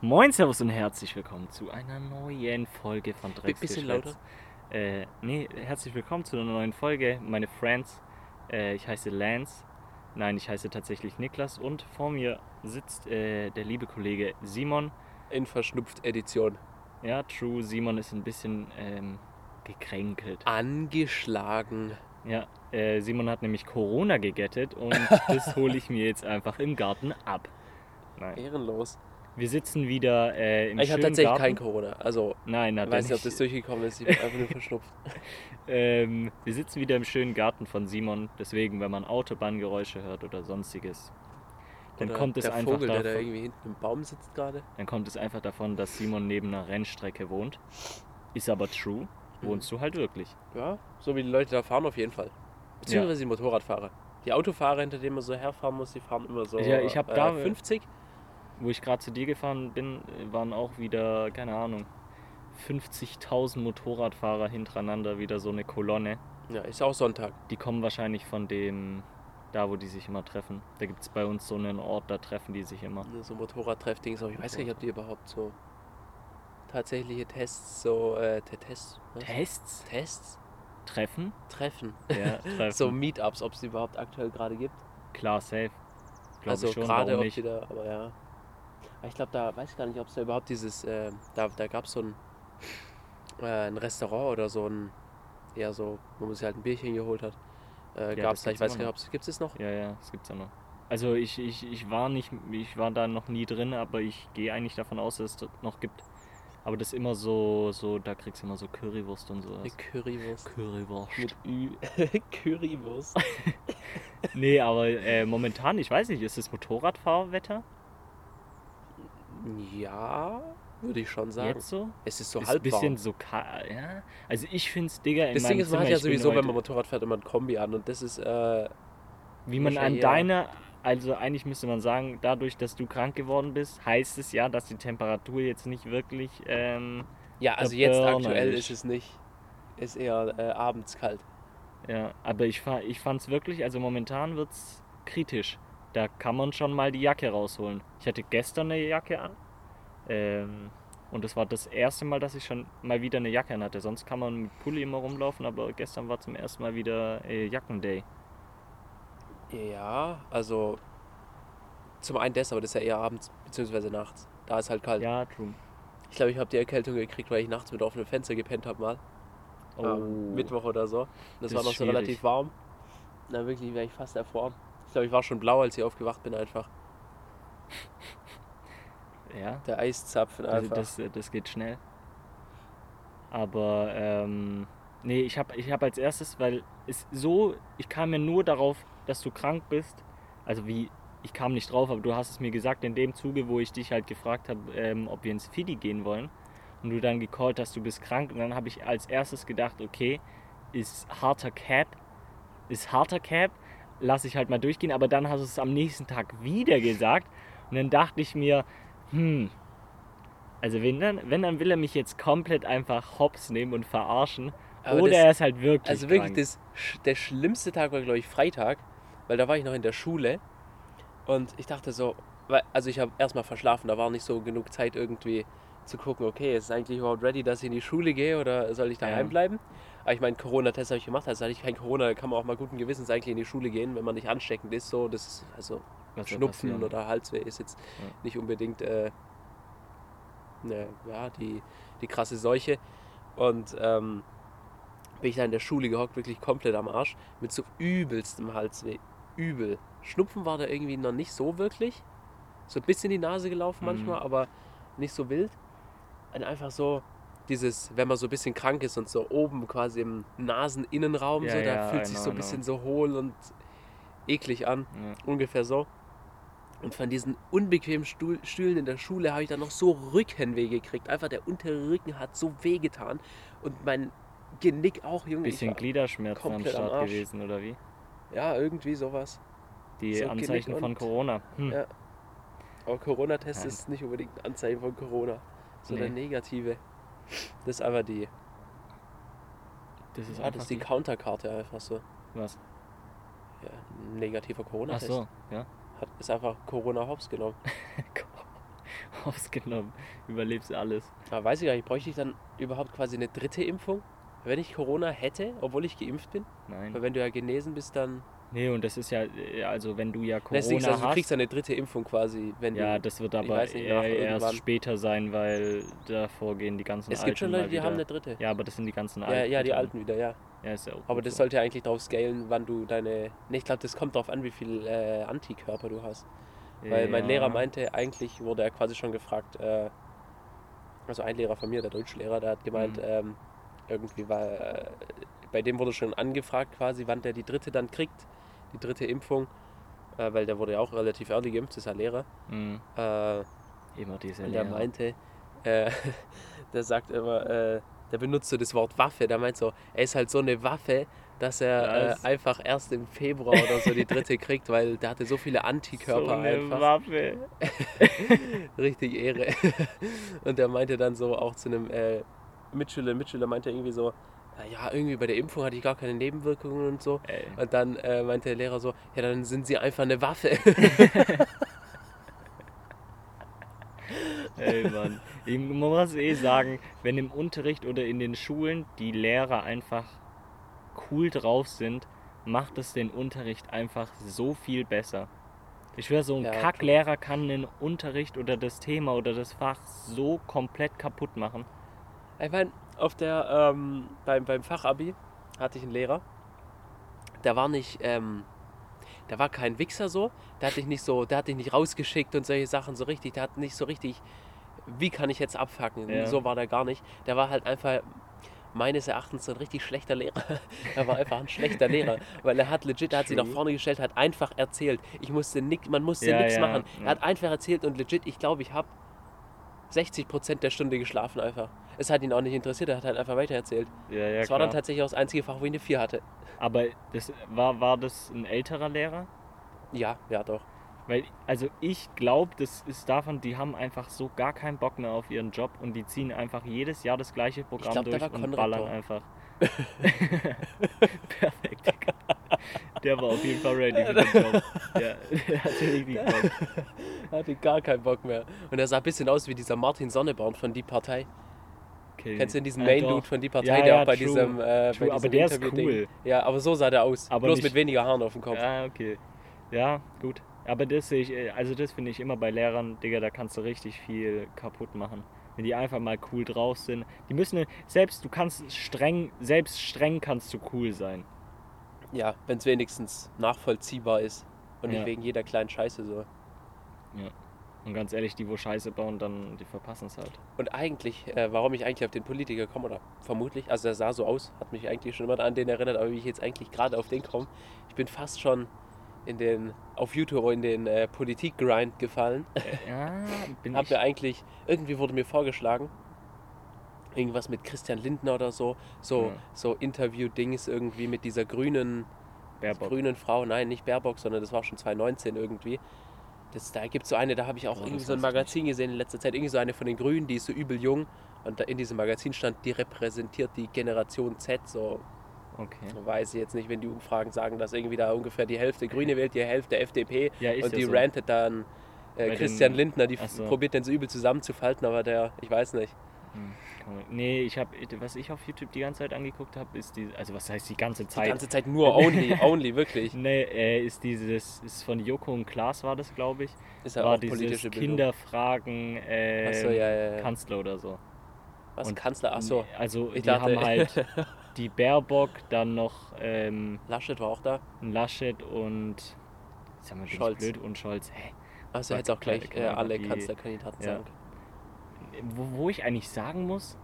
Moin, Servus und herzlich willkommen zu einer neuen Folge von Drecks bisschen lauter. Äh, nee, herzlich willkommen zu einer neuen Folge, meine Friends. Äh, ich heiße Lance. Nein, ich heiße tatsächlich Niklas und vor mir sitzt äh, der liebe Kollege Simon. In verschnupft Edition. Ja, true, Simon ist ein bisschen ähm, gekränkelt. Angeschlagen. Ja, äh, Simon hat nämlich Corona gegettet und das hole ich mir jetzt einfach im Garten ab. Nein. Ehrenlos. Wir sitzen wieder äh, im Ich habe tatsächlich Garten. kein Corona. Also, Nein, ich weiß nicht, ob das durchgekommen ist. Ich bin einfach nur verschnupft. Ähm, wir sitzen wieder im schönen Garten von Simon, deswegen, wenn man Autobahngeräusche hört oder sonstiges, dann Oder kommt es einfach Vogel, der da davon, irgendwie hinten im Baum sitzt gerade. dann kommt es einfach davon, dass Simon neben einer Rennstrecke wohnt. Ist aber true, Mhm. wohnst du halt wirklich. Ja, so wie die Leute da fahren auf jeden Fall. Beziehungsweise die Motorradfahrer. Die Autofahrer, hinter denen man so herfahren muss, die fahren immer so Ja, ich hab äh, da- 50. Wo ich gerade zu dir gefahren bin, waren auch wieder, keine Ahnung, 50.000 Motorradfahrer hintereinander, wieder so eine Kolonne. Ja, ist auch Sonntag. Die kommen wahrscheinlich von dem, da wo die sich immer treffen. Da gibt es bei uns so einen Ort, da treffen die sich immer. So Motorradtreff-Dings. Aber ich weiß gar nicht, ob die überhaupt so tatsächliche Tests, so äh, Te- Tests, was? Tests? Tests Treffen? treffen. Ja, treffen. So Meetups, ob es die überhaupt aktuell gerade gibt. Klar, safe. Glaub also gerade die da, aber ja. Ich glaube, da weiß ich gar nicht, ob es da überhaupt dieses, äh, da, da gab es so ein, äh, ein Restaurant oder so ein, eher so, wo man sich halt ein Bierchen geholt hat. Äh, Ja, gab das es da, ich weiß gar nicht, ob es gibt es noch? Ja, ja, das gibt's ja noch. Also ich, ich, ich war nicht, ich war da noch nie drin, aber ich gehe eigentlich davon aus, dass es das noch gibt. Aber das ist immer so, so, da kriegst du immer so Currywurst und sowas. Currywurst. Currywurst. Mit Ü. Currywurst. Nee, aber äh, momentan, ich weiß nicht, ist es Motorradfahrwetter ja, würde ich schon sagen. jetzt so? Es ist so ist halb ein bisschen so kalt, ja. Also ich find's, Digga, in Das Ding ist, man Zimmer, hat ja sowieso, wenn man Motorrad fährt, immer ein Kombi an und das ist, äh, Wie man an deiner, also eigentlich müsste man sagen, dadurch, dass du krank geworden bist, heißt es ja, dass die Temperatur jetzt nicht wirklich, ähm, ja, also jetzt aktuell ist. ist es nicht. Ist eher äh, abends kalt. ja, aber ich, ich fand's wirklich, also momentan wird's kritisch. Da kann man schon mal die Jacke rausholen. Ich hatte gestern eine Jacke an. Ähm, und das war das erste Mal, dass ich schon mal wieder eine Jacke an hatte. Sonst kann man mit Pulli immer rumlaufen, aber gestern war zum ersten Mal wieder äh, Jackenday. Ja, also zum einen das, aber das ist ja eher abends bzw. nachts. Da ist halt kalt. Ja, true. Ich glaube, ich habe die Erkältung gekriegt, weil ich nachts mit offenem Fenster gepennt habe mal. Oh, Am Mittwoch oder so. Das Das, war noch so schwierig. relativ warm. Na wirklich, wäre ich fast erfroren. Ich glaube, ich war schon blau, als ich aufgewacht bin einfach. Ja, Der Eiszapfen Also einfach. das, das geht schnell. Aber ähm, nee, ich habe ich hab als erstes, weil es so, ich kam ja nur darauf, dass du krank bist. Also wie, ich kam nicht drauf, aber du hast es mir gesagt in dem Zuge, wo ich dich halt gefragt habe, ähm, ob wir ins Fidi gehen wollen. Und du dann gecallt hast, du bist krank. Und dann habe ich als erstes gedacht, okay, ist harter Cap, ist harter Cap, lass ich halt mal durchgehen. Aber dann hast du es am nächsten Tag wieder gesagt. Und dann dachte ich mir, hm, also wenn dann, wenn dann will er mich jetzt komplett einfach hops nehmen und verarschen. Aber oder das- er ist halt wirklich. Also wirklich, krank. das, sch- der schlimmste Tag war, glaube ich, Freitag, weil da war ich noch in der Schule und ich dachte so, also ich habe erstmal verschlafen, da war nicht so genug Zeit irgendwie zu gucken, okay, ist es eigentlich überhaupt ready, dass ich in die Schule gehe oder soll ich daheim Ja. bleiben? Aber ich meine, Corona-Test habe ich gemacht, also hatte ich kein Corona, da kann man auch mal guten Gewissens eigentlich in die Schule gehen, wenn man nicht ansteckend ist, so, das ist, also Was Schnupfen oder Halsweh ist jetzt Ja. nicht unbedingt äh, ne, ja, die, die krasse Seuche. Und ähm, bin ich da in der Schule gehockt, wirklich komplett am Arsch, mit so übelstem Halsweh. Übel. Schnupfen war da irgendwie noch nicht so wirklich. So ein bisschen in die Nase gelaufen Mhm. manchmal, aber nicht so wild. Und einfach so dieses, wenn man so ein bisschen krank ist und so oben quasi im Naseninnenraum, Ja, so, da ja, fühlt sich know, so ein bisschen so hohl und eklig an Ja. ungefähr so. Und von diesen unbequemen Stuhl, Stühlen in der Schule habe ich dann noch so Rückenweh gekriegt. Einfach der untere Rücken hat so weh getan. Und mein Genick auch, Junge. Bisschen Gliederschmerzen am am Start Arsch. gewesen, oder wie? Ja, irgendwie sowas. Die So Anzeichen von Corona. Hm. Ja. Aber Corona-Test ist nicht unbedingt ein Anzeichen von Corona, sondern Nee. negative. Das ist einfach die, Das ist ja, einfach das ist die die- Counterkarte einfach so. Was? Ja, negativer Ach Corona-Test. so, ja. Hat, ist einfach Corona hops genommen. ausgenommen. Überlebst alles. Aber weiß ich gar nicht, bräuchte ich dann überhaupt quasi eine dritte Impfung? Wenn ich Corona hätte, obwohl ich geimpft bin? Nein. Weil wenn du ja genesen bist, dann. Nee, und das ist ja, äh, also wenn du ja Corona Deswegen, also du hast. kriegst ja eine dritte Impfung quasi, wenn Ja, du. das wird aber nicht, eher erst später sein, weil davor gehen die ganzen Es Alten gibt schon Leute, die haben eine dritte. Ja, aber das sind die ganzen Ja, Alten. ja, die alten wieder, ja. Ja, ist ja auch Aber das so. sollte ja eigentlich drauf scalen, wann du deine. Ne, ich glaube, das kommt darauf an, wie viel äh, Antikörper du hast. Weil mein Ja. Lehrer meinte, eigentlich wurde er quasi schon gefragt, äh, also ein Lehrer von mir, der Deutschlehrer, der hat gemeint, Mhm. ähm, irgendwie war, äh, bei dem wurde schon angefragt quasi, wann der die dritte dann kriegt, die dritte Impfung, äh, weil der wurde ja auch relativ early geimpft, das ist ja Lehrer. Mhm. Äh, Immer diese und der Lehrer. meinte, äh, der sagt immer, äh, der benutzt so das Wort Waffe, der meint so, er ist halt so eine Waffe, dass er äh, einfach erst im Februar oder so die dritte kriegt, weil der hatte so viele Antikörper so eine einfach. Waffe. Richtig Ehre. Und der meinte dann so auch zu einem äh, Mitschüler, Mitschüler meinte irgendwie so, "Na ja, irgendwie bei der Impfung hatte ich gar keine Nebenwirkungen und so. Ey. Und dann äh, meinte der Lehrer so, ja, dann sind sie einfach eine Waffe. Ey, Mann. Ich muss eh sagen, wenn im Unterricht oder in den Schulen die Lehrer einfach cool drauf sind, macht es den Unterricht einfach so viel besser. Ich schwöre, so ein Ja, Kacklehrer kann den Unterricht oder das Thema oder das Fach so komplett kaputt machen. Ich meine, auf der, ähm, beim, beim Fachabi hatte ich einen Lehrer, der war nicht, ähm, der war kein Wichser so, der hat dich nicht so, der hat dich nicht rausgeschickt und solche Sachen so richtig, der hat nicht so richtig, wie kann ich jetzt abfacken, Ja. so war der gar nicht. Der war halt einfach meines Erachtens ein richtig schlechter Lehrer. er war einfach ein schlechter Lehrer, weil er hat legit, er hat sich nach vorne gestellt, hat einfach erzählt. Ich musste nix, man musste Ja, nichts ja, machen. Er hat einfach erzählt und legit, ich glaube, ich habe 60% der Stunde geschlafen einfach. Es hat ihn auch nicht interessiert, er hat halt einfach weitererzählt. Ja, ja, das war dann klar. tatsächlich auch das einzige Fach, wo ich eine 4 hatte. Aber das war, war das ein älterer Lehrer? Ja, ja doch. Weil, also ich glaube, das ist davon, die haben einfach so gar keinen Bock mehr auf ihren Job und die ziehen einfach jedes Jahr das gleiche Programm glaub, durch und ballern einfach. Perfekt. Der war auf jeden Fall ready für den Job. Der, der hatte richtig Bock. Er hatte gar keinen Bock mehr. Und er sah ein bisschen aus wie dieser Martin Sonneborn von Die Partei. Okay. Kennst du diesen Ja, Main. Dude von Die Partei, Ja, der ja, auch bei true. diesem, äh, bei True, aber diesem der ist cool. Ja, aber so sah der aus. Aber Bloß nicht- mit weniger Haaren auf dem Kopf. Ja, okay. Ja, gut. Aber das sehe ich, äh, also das finde ich immer bei Lehrern, Digga, da kannst du richtig viel kaputt machen. Wenn die einfach mal cool drauf sind. Die müssen, selbst du kannst streng, selbst streng kannst du cool sein. Ja, wenn es wenigstens nachvollziehbar ist. Und Ja. nicht wegen jeder kleinen Scheiße so. Und ganz ehrlich, die, wo Scheiße bauen, dann, die verpassen es halt. Und eigentlich, äh, warum ich eigentlich auf den Politiker komme, oder vermutlich, also er sah so aus, hat mich eigentlich schon immer an den erinnert, aber wie ich jetzt eigentlich gerade auf den komme, ich bin fast schon in den, auf YouTube in den äh, Politik-Grind gefallen. Äh, ja, bin Hab ich. mir eigentlich, irgendwie wurde mir vorgeschlagen, irgendwas mit Christian Lindner oder so, so, Ja. so Interview-Dings irgendwie mit dieser grünen, grünen Frau, nein, nicht Baerbock, sondern das war schon 2019 irgendwie. Das, da gibt es so eine, da habe ich auch Oh, irgendwie so ein Magazin gesehen in letzter Zeit, irgendwie so eine von den Grünen, die ist so übel jung und da in diesem Magazin stand, die repräsentiert die Generation Z, so Okay. weiß ich jetzt nicht, wenn die Umfragen sagen, dass irgendwie da ungefähr die Hälfte Grüne wählt, die Hälfte FDP Ja, und die so. rantet dann äh, Christian den- Lindner, die so. probiert den so übel zusammenzufalten, aber der, ich weiß nicht. Hm, man- Nee, ich habe, was ich auf YouTube die ganze Zeit angeguckt habe, ist die, also was heißt die ganze Die Zeit? ganze Zeit nur only, only, wirklich. Nee, äh, ist dieses, ist von Joko und Klaas war das, glaube ich. Ist ja war auch dieses politische Bildung. Kinderfragen äh, Achso, ja, ja, ja. Kanzler oder so. Was, und- Kanzler? Achso, Also ich die dachte, haben halt die Baerbock, dann noch ähm, Laschet war auch da. Laschet und sag mal, bin ich Scholz. blöd und Scholz. Hä? Achso, Sag hätte auch gleich äh, keine alle die- Kanzlerkandidaten sagen. Wo, wo ich eigentlich sagen muss,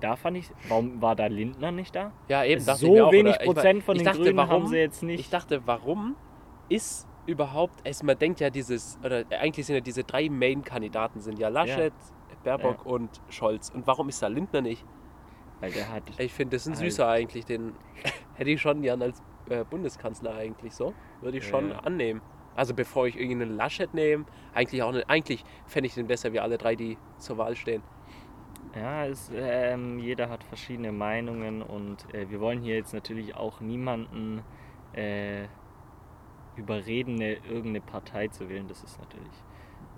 da fand ich, warum war da Lindner nicht da? Ja, eben, so ich auch, wenig oder? Ich Prozent von ich den dachte, Grünen warum, haben sie jetzt nicht. Ich dachte, warum ist überhaupt, also man denkt ja dieses, oder eigentlich sind ja diese drei Main-Kandidaten sind ja Laschet, Baerbock und Scholz. Und warum ist da Lindner nicht? weil der hat, Ich finde, das ist ein Halt. Süßer eigentlich, den hätte ich schon gern als äh, Bundeskanzler eigentlich so. Würde ich Ja, schon ja. annehmen. Also bevor ich irgendeinen Laschet nehme, eigentlich auch nicht, eigentlich fände ich den besser wie alle drei, die zur Wahl stehen. Ja, es, ähm, jeder hat verschiedene Meinungen und äh, wir wollen hier jetzt natürlich auch niemanden äh, überreden, eine, irgendeine Partei zu wählen. Das ist natürlich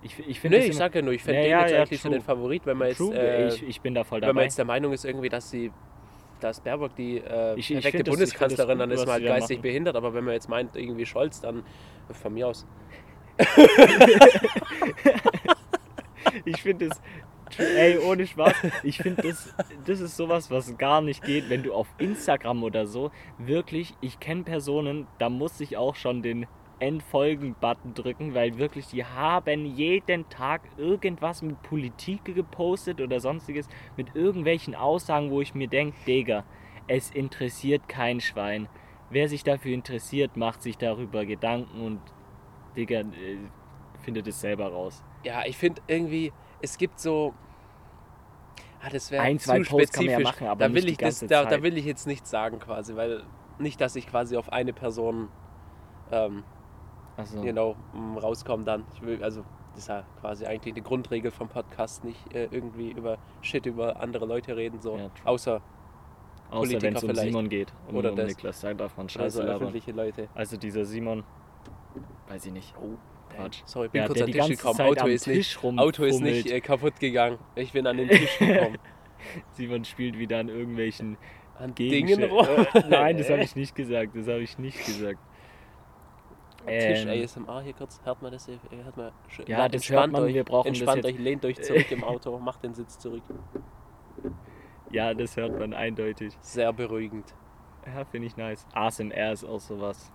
Ich, ich finde Nee, ich immer- sag ja nur, ich fände Ja, den ja, jetzt ja, eigentlich so true. den Favorit, wenn man jetzt, äh, ich, ich bin da voll wenn man dabei. jetzt der Meinung ist irgendwie, dass sie dass Baerbock die äh, Ich- perfekte ich das Bundeskanzlerin, gut, dann ist man halt geistig machen. behindert, aber wenn man jetzt meint, irgendwie Scholz, dann von mir aus. Ich finde das, ey, ohne Spaß, ich finde das, das ist sowas, was gar nicht geht, wenn du auf Instagram oder so, wirklich, ich kenne Personen, da muss ich auch schon den Entfolgen-Button drücken, weil wirklich, die haben jeden Tag irgendwas mit Politik gepostet oder sonstiges, mit irgendwelchen Aussagen, wo ich mir denke, Digga, es interessiert kein Schwein. Wer sich dafür interessiert, macht sich darüber Gedanken und, Digga, äh, findet es selber raus. Ja, ich finde irgendwie, es gibt so. Ah, das wäre Ein, zwei zu Posts kann man ja spezifisch. machen, aber da will ich das, da, da will ich jetzt nichts sagen quasi, weil nicht, dass ich quasi auf eine Person ähm, Also, genau m, rauskomme dann. Ich will, also das ist ja quasi eigentlich eine Grundregel vom Podcast, nicht äh, irgendwie über Shit über andere Leute reden, so Ja, außer außer wenn es um. Simon geht. Um, Oder um das. Niklas, da darf man also scheiße labern. öffentliche Leute. Also dieser Simon, weiß ich nicht. Oh, Quatsch. Sorry, ich bin Ja, kurz an die den Tisch gekommen. Zeit Auto ist nicht, Tisch Auto ist nicht äh, kaputt gegangen. Ich bin an den Tisch gekommen. Simon spielt wieder an irgendwelchen An. Dingen rum. Äh, Nein, das habe ich nicht gesagt. Das habe ich nicht gesagt. Tisch Ähm, ASMR hier kurz. Hört man das? hier? Hört man, Ja, Na, das hört man, Euch, wir brauchen das entspannt euch, lehnt euch zurück im Auto, macht den Sitz zurück. Ja, das hört man eindeutig. Sehr beruhigend. Ja, finde ich nice. ASMR ist auch sowas.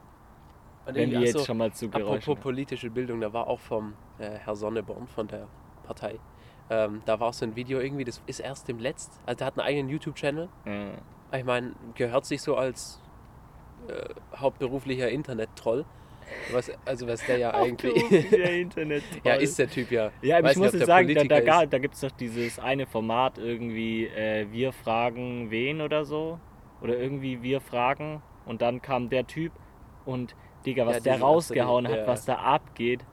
Und Wenn wir irgendwie- jetzt achso, schon mal zu Geräuschen. Apropos politische Bildung, da war auch vom äh, Herr Sonneborn von der Partei. Ähm, da war so ein Video irgendwie, das ist erst dem Letzt, also der hat einen eigenen YouTube-Channel. Ja. Ich meine, gehört sich so als äh, hauptberuflicher Internet-Troll. Was, also was der ja eigentlich. Der Internet. ja, ist der Typ ja. Ja, aber Weiß ich nicht, muss der sagen, da, da, da gibt es doch dieses eine Format irgendwie, äh, wir fragen wen oder so. Oder irgendwie wir fragen und dann kam der Typ und Digga, was Ja, der rausgehauen ach hat, ja. was da abgeht,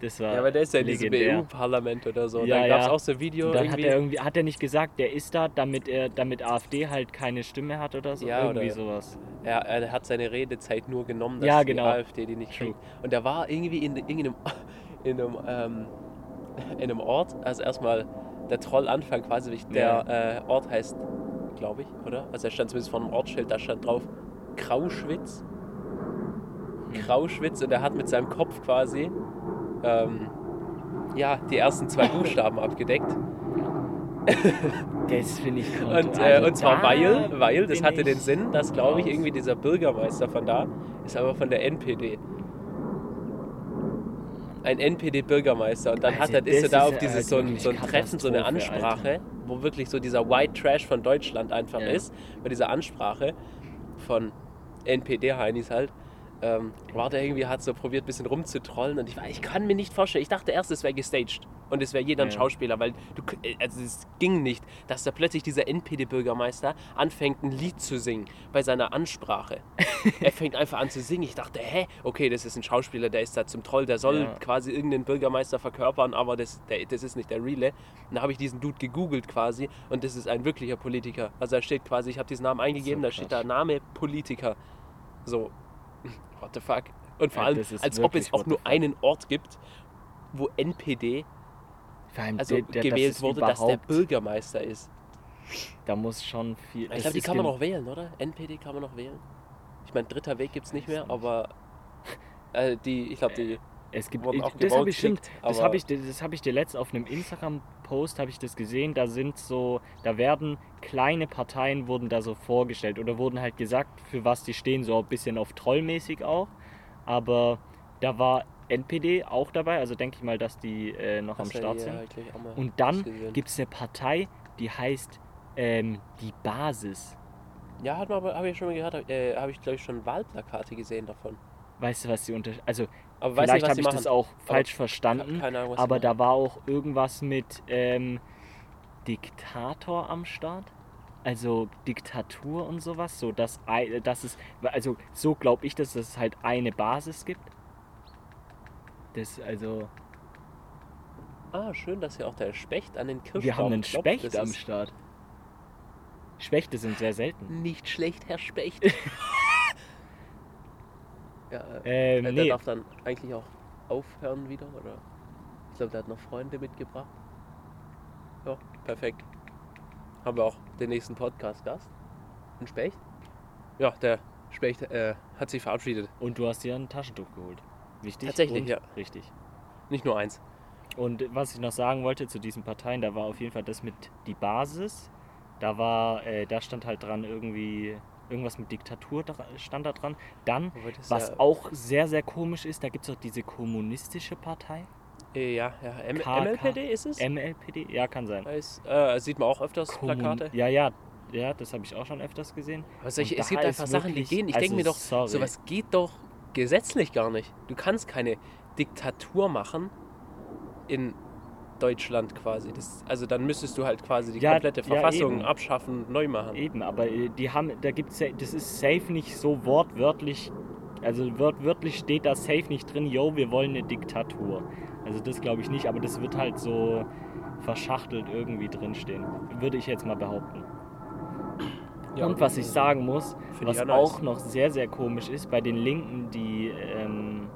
das war Ja, aber der ist ja in diesem. EU-Parlament oder so. Ja, dann gab es ja. auch so ein Video dann hat irgendwie. er irgendwie, hat er nicht gesagt, der ist da, damit er, damit AfD halt keine Stimme hat oder so? Ja, irgendwie oder- sowas. Er, er hat seine Redezeit nur genommen, dass Ja, die genau. AfD die nicht True. kriegt. Und er war irgendwie in irgendeinem in einem, ähm, in einem Ort, also erstmal der Trollanfang quasi, der äh, Ort heißt, glaube ich, oder? Also er stand zumindest vor einem Ortsschild, da stand drauf Krauschwitz. Hm. Krauschwitz und er hat mit seinem Kopf quasi ähm, ja, die ersten zwei Buchstaben abgedeckt. Das finde ich Und, konnte- äh, also und zwar weil, weil, das hatte den Sinn, dass, glaube ich, irgendwie dieser Bürgermeister von da ist aber von der NPD. Ein NPD-Bürgermeister. Und dann Also hat er, ist er da ist auf dieses halt so ein, so ein Treffen, so eine Ansprache, wo wirklich so dieser White Trash von Deutschland einfach Ja. ist. Bei dieser Ansprache von NPD-Heinis halt. Ähm, war der irgendwie, hat so probiert, ein bisschen rumzutrollen und ich, war- ich kann mir nicht vorstellen, ich dachte erst, es wäre gestaged und es wäre jeder ein Ja. Schauspieler, weil du, äh, also es ging nicht, dass da plötzlich dieser NPD-Bürgermeister anfängt, ein Lied zu singen bei seiner Ansprache. er fängt einfach an zu singen. Ich dachte, hä, okay, das ist ein Schauspieler, der ist da zum Troll, der soll Ja. quasi irgendeinen Bürgermeister verkörpern, aber das, der, das ist nicht der Reale. Dann habe ich diesen Dude gegoogelt quasi und das ist ein wirklicher Politiker. Also da steht quasi, ich habe diesen Namen eingegeben, So da steht da. Name Politiker. So, what the fuck? Und vor Ja, allem, das als ob es auch nur einen Ort gibt, wo NPD also der- der- das gewählt ist wurde, dass der Bürgermeister ist. Da muss schon viel. Ich das glaube, die kann man noch wählen, oder? NPD kann man noch wählen. Ich meine, dritter Weg gibt es nicht mehr, aber äh, die, ich glaube, die Es gibt, ich, das habe ich das habe ich, das habe ich dir letzt auf einem Instagram-Post habe ich das gesehen. Da sind so, da werden kleine Parteien wurden da so vorgestellt oder wurden halt gesagt, für was die stehen, so ein bisschen auf Trollmäßig auch. Aber da war NPD auch dabei, also denke ich mal, dass die äh, noch am Hast du Start sind. mal Und dann gibt es eine Partei, die heißt ähm, die Basis. Ja, habe ich schon mal gehört, äh, habe ich glaube ich schon Wahlplakate gesehen davon. Weißt du, was die unter... Also Aber vielleicht habe ich machen. das auch falsch Ke- verstanden. Ahnung, Aber da war auch irgendwas mit ähm, Diktator am Start. Also Diktatur und sowas. So dass, dass es. Also so glaube ich, dass es halt eine Basis gibt. Das also. Ah, schön, dass hier auch der Specht an den Kirschbaum Wir haben einen klopft. Specht Das am Start. Spechte sind sehr selten. Nicht schlecht, Herr Specht. ja, äh, Ähm, der nee, darf dann eigentlich auch aufhören wieder, oder? Ich glaube, der hat noch Freunde mitgebracht. Ja, perfekt. Haben wir auch den nächsten Podcast-Gast. Ein Specht? Ja, der Specht äh, hat sich verabschiedet. Und du hast dir ein Taschentuch geholt. Wichtig? Tatsächlich, und ja. Richtig. Nicht nur eins. Und was ich noch sagen wollte zu diesen Parteien, da war auf jeden Fall das mit die Basis. Da war, äh, da stand halt dran irgendwie irgendwas mit Diktatur stand da dran. Dann, was ja, auch sehr, sehr komisch ist, da gibt es auch diese kommunistische Partei. äh, ja, ja. M KK. MLPD ist es? MLPD? Ja, kann sein. Weiß, äh, sieht man auch öfters Kommun- Plakate. Ja, ja, ja, das habe ich auch schon öfters gesehen. Solche, Und es gibt einfach Sachen, die gehen. Ich also, denke mir doch, sorry. sowas geht doch gesetzlich gar nicht. Du kannst keine Diktatur machen in Deutschland quasi. Das, also dann müsstest du halt quasi die Ja, komplette ja, Verfassung eben. abschaffen, neu machen. Eben, aber äh, die haben, da gibt's, das ist safe nicht so wortwörtlich, also wortwörtlich steht da safe nicht drin, yo, wir wollen eine Diktatur. Also das glaube ich nicht, aber das wird halt so verschachtelt irgendwie drinstehen, würde ich jetzt mal behaupten. Ja, Und was ich sagen muss, was nice. auch noch sehr, sehr komisch ist, bei den Linken, die, ähm,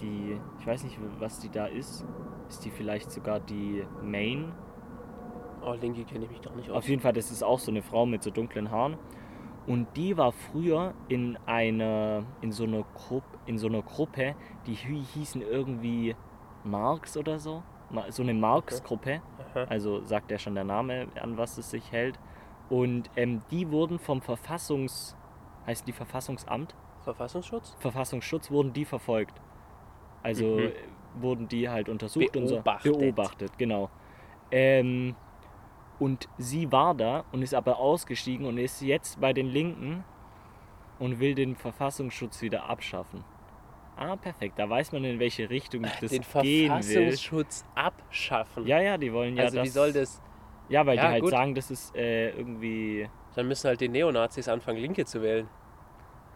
die, ich weiß nicht, was die da ist, ist die vielleicht sogar die Main Oh, Linky kenne ich mich gar nicht aus. auf jeden Fall, das ist auch so eine Frau mit so dunklen Haaren. Und die war früher in einer, in so einer Gruppe, in so einer Gruppe, die hie- hießen irgendwie Marx oder so. So eine Marx-Gruppe. Aha. Also sagt ja schon der Name, an was es sich hält. Und ähm, die wurden vom Verfassungs, heißt die Verfassungsamt? Verfassungsschutz? Verfassungsschutz wurden die verfolgt. Also Mhm. Äh, wurden die halt untersucht Beobachtet. und so beobachtet, genau. Ähm, und sie war da und ist aber ausgestiegen und ist jetzt bei den Linken und will den Verfassungsschutz wieder abschaffen. Ah, perfekt. Da weiß man, in welche Richtung das Den gehen will. Verfassungsschutz abschaffen. Ja, ja, die wollen ja also das. wie soll das? Ja, weil Ja, die halt gut. sagen, das ist äh, irgendwie. Dann müssen halt die Neonazis anfangen, Linke zu wählen.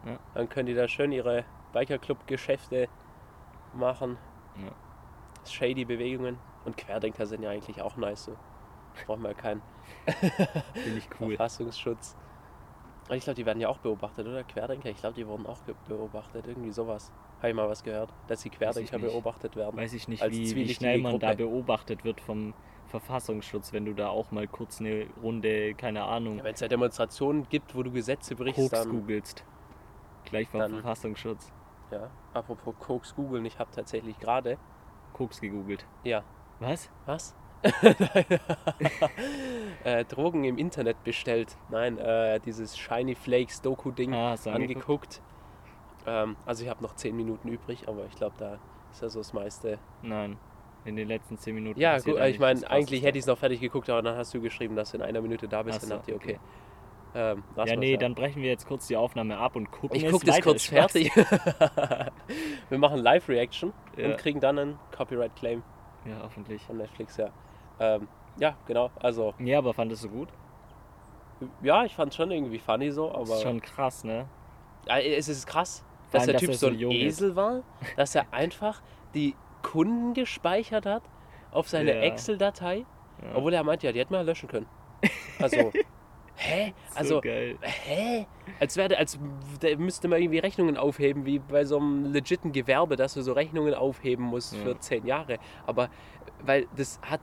Ja. Dann können die da schön ihre Bikerclub-Geschäfte machen. Ja. Shady Bewegungen. Und Querdenker sind ja eigentlich auch nice. So. Brauchen wir keinen Finde ich cool. Verfassungsschutz. Aber ich glaube, die werden ja auch beobachtet, oder? Querdenker, ich glaube, die wurden auch beobachtet. Irgendwie sowas. Habe ich mal was gehört, dass die Querdenker beobachtet werden. Weiß ich nicht, wie, wie schnell man da Gruppe. beobachtet wird vom Verfassungsschutz, wenn du da auch mal kurz eine Runde, keine Ahnung, Ja, Wenn es ja Demonstrationen gibt, wo du Gesetze brichst, Koks dann. googelst. Gleich vom Verfassungsschutz. Ja. Apropos Koks googeln, ich habe tatsächlich gerade. Koks gegoogelt. Ja. Was? Was? äh, Drogen im Internet bestellt. Nein, äh, dieses Shiny Flakes Doku-Ding Ah, angeguckt? Ähm, also ich habe noch 10 Minuten übrig, aber ich glaube, da ist ja so das meiste. Nein. In den letzten 10 Minuten. Ja, gut, ich meine, eigentlich hätte ich es noch fertig geguckt, aber dann hast du geschrieben, dass du in einer Minute da bist. Ach dann so, dachte ich, okay. okay. Ähm, Ja, nee, dann brechen wir jetzt kurz die Aufnahme ab und gucken Ich es gucke das kurz fertig. Wir machen Live-Reaction Ja. und kriegen dann einen Copyright-Claim Ja, hoffentlich. von Netflix, ja. Ähm, ja, genau. Also, Ja, aber fandest du gut? ja, ich fand schon irgendwie funny so, aber. Das ist schon krass, ne? Ja, es ist krass, Vor dass allem, der dass Typ er so ein jung ist. Esel war, dass er einfach die Kunden gespeichert hat auf seine Ja. Excel-Datei, obwohl er meinte, ja, die hätten wir löschen können. Also, hä? so Also, geil. hä? Als wäre, als müsste man irgendwie Rechnungen aufheben, wie bei so einem legiten Gewerbe, dass du so Rechnungen aufheben musst Ja. für zehn Jahre. Aber, weil das hat,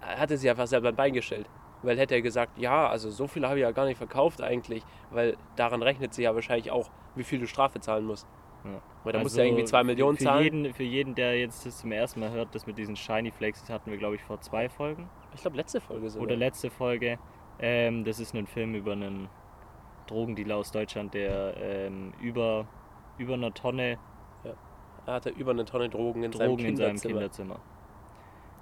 hat er sich einfach selber ein Bein gestellt. Weil hätte er gesagt, ja, also so viel habe ich ja gar nicht verkauft eigentlich, weil daran rechnet sich ja wahrscheinlich auch, wie viel du Strafe zahlen musst. Ja. Weil da musst du Also ja irgendwie zwei Millionen für zahlen. Jeden, für jeden, der jetzt das zum ersten Mal hört, das mit diesen Shiny Flakes, das hatten wir, glaube ich, vor zwei Folgen. Ich glaube, letzte Folge sogar. Oder letzte Folge. Ähm, das ist ein Film über einen Drogendealer aus Deutschland, der ähm, über, über eine Tonne er hatte über eine Tonne Drogen in seinem Drogen in seinem Kinderzimmer. Kinderzimmer.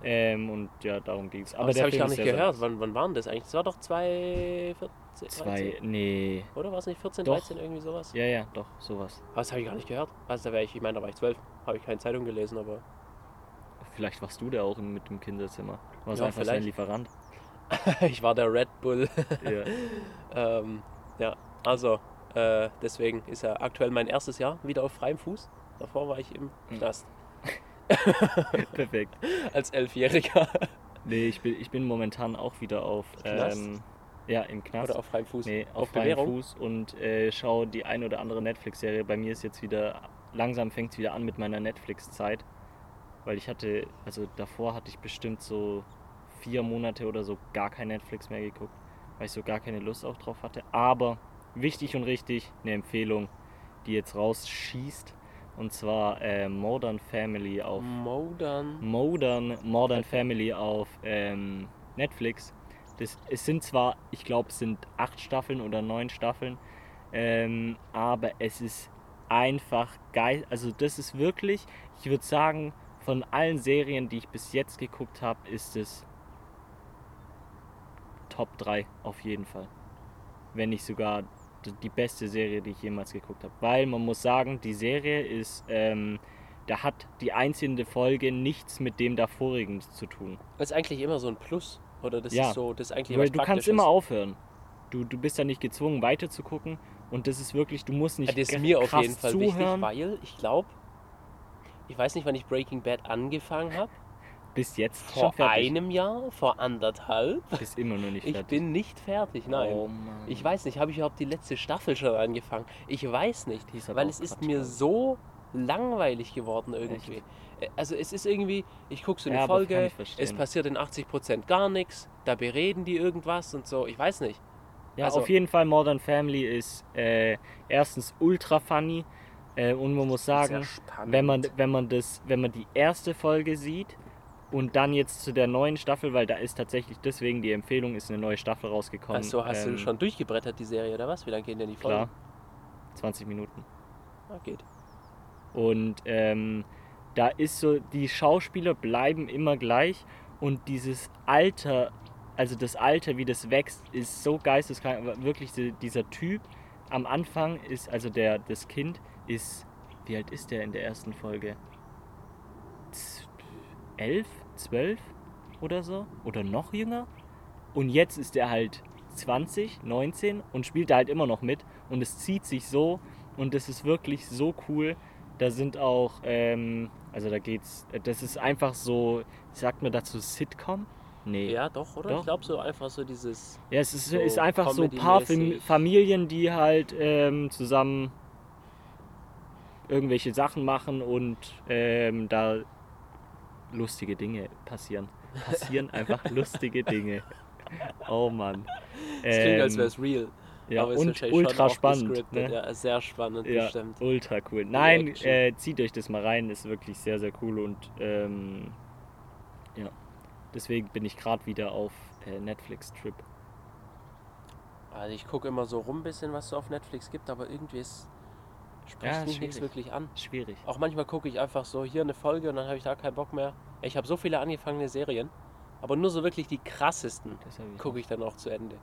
Ähm, und ja, darum ging es. Aber das der habe ich gar nicht gehört. Wann, wann waren das eigentlich? Das war doch 2014, Zwei, 13, nee. oder? War es nicht 14, Doch. 13, irgendwie sowas? Ja, ja, doch, sowas. Aber das habe ich gar nicht gehört. Also da wäre ich, ich meine, da war ich zwölf. Habe ich keine Zeitung gelesen, aber Vielleicht warst du der auch mit dem Kinderzimmer. Du warst Ja, einfach sein vielleicht. Lieferant. ich war der Red Bull. Ja. ähm, ja, also äh, deswegen ist ja aktuell mein erstes Jahr wieder auf freiem Fuß. Davor war ich im Mhm. Knast Perfekt. als Elfjähriger. Nee, ich bin, ich bin momentan auch wieder auf. Ähm, ja, im Knast. Oder auf freiem Fuß. Nee, auf, auf freiem. Fuß und äh, schaue die ein oder andere Netflix-Serie. Bei mir ist jetzt wieder, langsam fängt es wieder an mit meiner Netflix-Zeit. weil ich hatte, also davor hatte ich bestimmt so vier Monate oder so gar kein Netflix mehr geguckt, weil ich so gar keine Lust auch drauf hatte. Aber wichtig und richtig, eine Empfehlung, die jetzt rausschießt. Und zwar äh, Modern Family auf Modern. Modern, Modern Family auf ähm, Netflix. Das, es sind zwar, ich glaube, es sind acht Staffeln oder neun Staffeln, ähm, aber es ist einfach geil. Also das ist wirklich, ich würde sagen, von allen Serien, die ich bis jetzt geguckt habe, ist es Top 3 auf jeden Fall. Wenn nicht sogar die beste Serie, die ich jemals geguckt habe. Weil man muss sagen, die Serie ist, ähm, da hat die einzelne Folge nichts mit dem davorigen zu tun. Das ist eigentlich immer so ein Plus. Oder das Ja. ist so, das ist eigentlich Weil du kannst immer aufhören. Du, du bist ja nicht gezwungen weiter zu gucken und das ist wirklich, du musst nicht Ja, das ist mir auf jeden Fall zuhören. wichtig, weil ich glaube, ich weiß nicht, wann ich Breaking Bad angefangen habe. Bis jetzt Vor einem Jahr, vor anderthalb. Bist immer noch nicht Ich fertig. bin nicht fertig, nein. Oh. Ich weiß nicht, habe ich überhaupt die letzte Staffel schon angefangen? Ich weiß nicht, weil es ist Quatsch, mir ich. so langweilig geworden irgendwie. Äh, Also es ist irgendwie, ich gucke so eine Ja, Folge, ich es passiert in 80% gar nichts, da bereden die irgendwas und so, ich weiß nicht. Ja, also- auf jeden Fall Modern Family ist äh, erstens ultra funny äh, und man muss sagen, wenn man, wenn man das, wenn man die erste Folge sieht und dann jetzt zu der neuen Staffel, weil da ist tatsächlich deswegen die Empfehlung, ist eine neue Staffel rausgekommen. Achso, hast ähm, du schon durchgebrettert die Serie oder was? Wie lange gehen denn die Folgen? Klar. 20 Minuten. Ah, geht. Und ähm, da ist so, die Schauspieler bleiben immer gleich und dieses Alter, also das Alter, wie das wächst, ist so geisteskrank. Aber wirklich dieser Typ am Anfang ist, also der, das Kind ist, wie alt ist der in der ersten Folge? Elf, zwölf oder so? Oder noch jünger? Und jetzt ist er halt 20, 19 und spielt da halt immer noch mit. Und es zieht sich so und das ist wirklich so cool. Da sind auch, ähm, also da geht's, das ist einfach so, sagt man dazu Sitcom? Nee. Ja, doch, oder? Doch. Ich glaube so einfach so dieses. Ja, es ist, So ist einfach so ein paar. Familien, die halt ähm, zusammen irgendwelche Sachen machen und ähm, da lustige Dinge passieren. Passieren einfach lustige Dinge. Oh Mann. Es klingt, als Ähm, wäre es real. ja, aber ist und ultra spannend. Ne? Ja, sehr spannend, Ja, bestimmt. ultra cool. Nein, äh, zieht euch das mal rein, ist wirklich sehr, sehr cool und ähm, ja, deswegen bin ich gerade wieder auf äh, Netflix-Trip. Also ich gucke immer so rum ein bisschen, was es so auf Netflix gibt, aber irgendwie ist, spricht mich nichts wirklich an. Schwierig. Auch manchmal gucke ich einfach so hier eine Folge und dann habe ich da keinen Bock mehr. Ich habe so viele angefangene Serien, aber nur so wirklich die krassesten gucke ich dann auch zu Ende.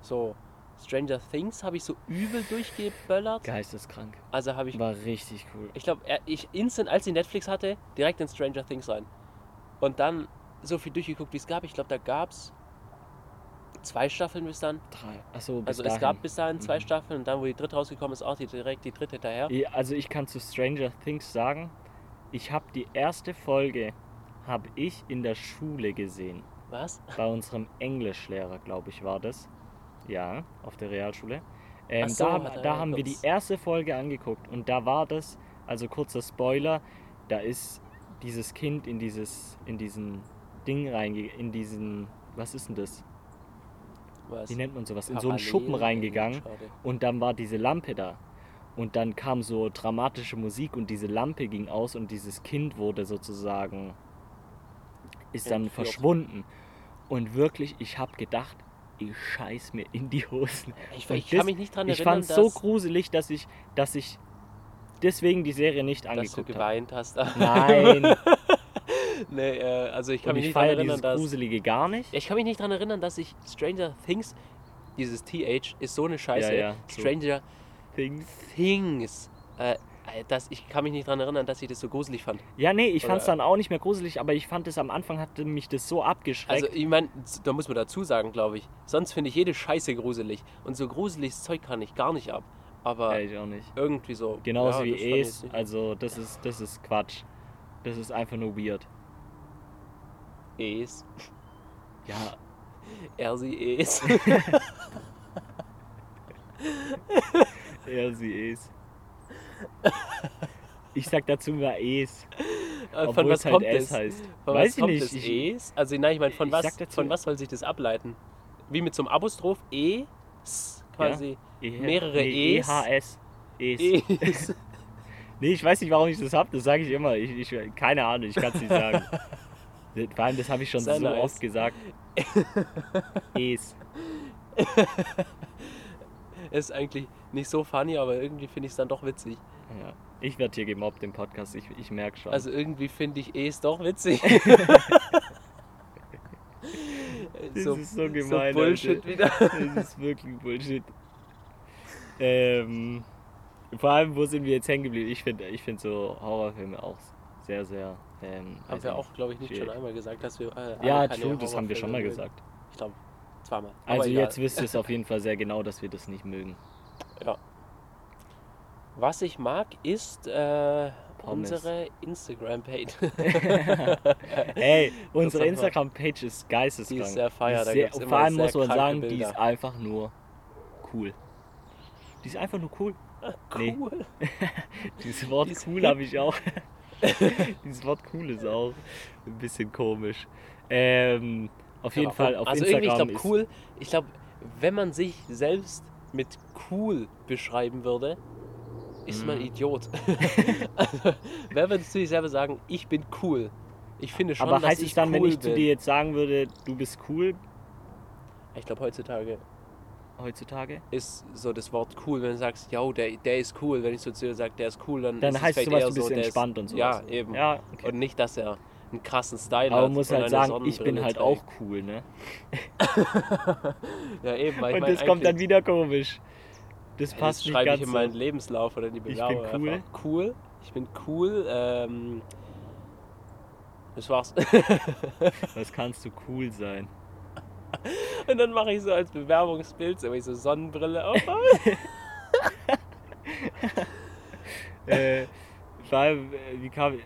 So, Stranger Things habe ich so übel durchgeböllert. Geisteskrank. Also habe ich, War richtig cool. ich glaube, ich instant, als ich Netflix hatte, direkt in Stranger Things rein. Und dann so viel durchgeguckt, wie es gab. Ich glaube, da gab es zwei Staffeln bis dann. Drei. Achso, bis Also dahin. es gab bis dahin zwei Mhm. Staffeln und dann, wo die dritte rausgekommen ist, auch die, direkt die dritte daher. Also ich kann zu Stranger Things sagen, ich habe die erste Folge habe ich in der Schule gesehen. Was? Bei unserem Englischlehrer, glaube ich, war das. Ja, auf der Realschule. Ähm, so, da er da haben wir die erste Folge angeguckt und da war das, also kurzer Spoiler, da ist dieses Kind in dieses, in diesen Ding reingegangen, in diesen, was ist denn das? Was? Wie nennt man sowas? In so einen Schuppen reingegangen und dann war diese Lampe da. Und dann kam so dramatische Musik und diese Lampe ging aus und dieses Kind wurde sozusagen, ist dann Entführt. verschwunden. Und wirklich, ich habe gedacht, ich scheiß mir in die Hosen. Ich, ich das- kann mich nicht dran Ich erinnern, fand es so dass, gruselig, dass ich, dass ich deswegen die Serie nicht dass du angeguckt habe. geweint hast. Nein, nee, äh, also ich kann und mich ich nicht feiere erinnern, dass... Gruselige gar nicht. Ich kann mich nicht dran erinnern, dass ich Stranger Things, dieses TH ist so eine Scheiße. Ja, ja, so. Stranger Things. Things. Äh, äh, das, ich kann mich nicht dran erinnern, dass ich das so gruselig fand. Ja, nee, ich fand es dann auch nicht mehr gruselig, aber ich fand es am Anfang hatte mich das so abgeschreckt. Also ich meine, da muss man dazu sagen, glaube ich. Sonst finde ich jede Scheiße gruselig. Und so gruseliges Zeug kann ich gar nicht ab. Aber Ja, ich auch nicht. irgendwie so. Genauso ja, wie Es, also das ist, das ist Quatsch. Das ist einfach nur weird. Es. Ja, Er, sie, es. er, sie, Es. Ich sag dazu mal Es. Äh, obwohl von was es halt kommt es? heißt. Von Weiß was ich kommt nicht. das Ich- Es? Also nein, ich meine, von Ich was, von was soll sich das ableiten? Wie mit so einem Apostroph E, S, quasi. E- Mehrere nee, Es. EHS. Es. Es. Nee, ich weiß nicht, warum ich das hab. Das sage ich immer. Ich, ich, keine Ahnung, ich kann es nicht sagen. Vor allem, das habe ich schon Sehr so nice. oft gesagt. Es. Ist eigentlich nicht so funny, aber irgendwie finde ich es dann doch witzig. Ja. Ich werde hier gemobbt im Podcast, ich, ich merke schon. Also irgendwie finde ich es doch witzig. das so, ist so gemein. so Bullshit Alter. wieder. Das ist wirklich Bullshit. Ähm, vor allem, wo sind wir jetzt hängen geblieben? Ich finde ich find so Horrorfilme auch sehr, sehr. Ähm, Haben weiß wir auch, glaube ich, nicht schon schwierig. einmal gesagt, dass wir. Äh, Ja, true, das haben wir schon mal gesagt. Ich glaube, zweimal. Also egal. jetzt wisst ihr es auf jeden Fall sehr genau, dass wir das nicht mögen. Ja. Was ich mag, ist äh, unsere Instagram-Page. Ey, unsere. Instagram-Page ist geisteskrank. Die ist sehr feier, da Sehr- vor allem muss man sagen, die Bilder. ist einfach nur cool. Die ist einfach nur cool. Nee. cool. Dieses Wort Die cool habe ich auch. Dieses Wort cool ist auch ein bisschen komisch. Ähm, auf jeden Fall auf also irgendwie, ich Instagram glaube, cool. Ich glaube, wenn man sich selbst mit cool beschreiben würde, ist man Mhm. Idiot. also, wer würde zu sich selber sagen, ich bin cool? Ich finde schon, Aber dass heißt ich es dann, cool wenn ich bin. zu dir jetzt sagen würde, du bist cool Ich glaube, heutzutage heutzutage? ist so das Wort cool, wenn du sagst, yo, der, der ist cool. Wenn ich so zu dir sage, der ist cool, dann, Dann ist heißt es vielleicht eher so, der entspannt ist, und sowas. Ja, eben. Ja, okay. Und nicht, dass er einen krassen Style Aber hat. man muss halt sagen, ich bin halt trägt. auch cool, ne? Ja, eben. Weil ich Und das kommt dann wieder komisch. Das Ja, passt das nicht schreibe ganz ich in so. meinen Lebenslauf oder in die bin Bewerbung. cool. einfach. Cool. Ich bin cool. Ähm, das war's. Was kannst du cool sein? Und dann mache ich so als Bewerbungsbild so, ich so Sonnenbrille auf. äh, allem, äh, wie kam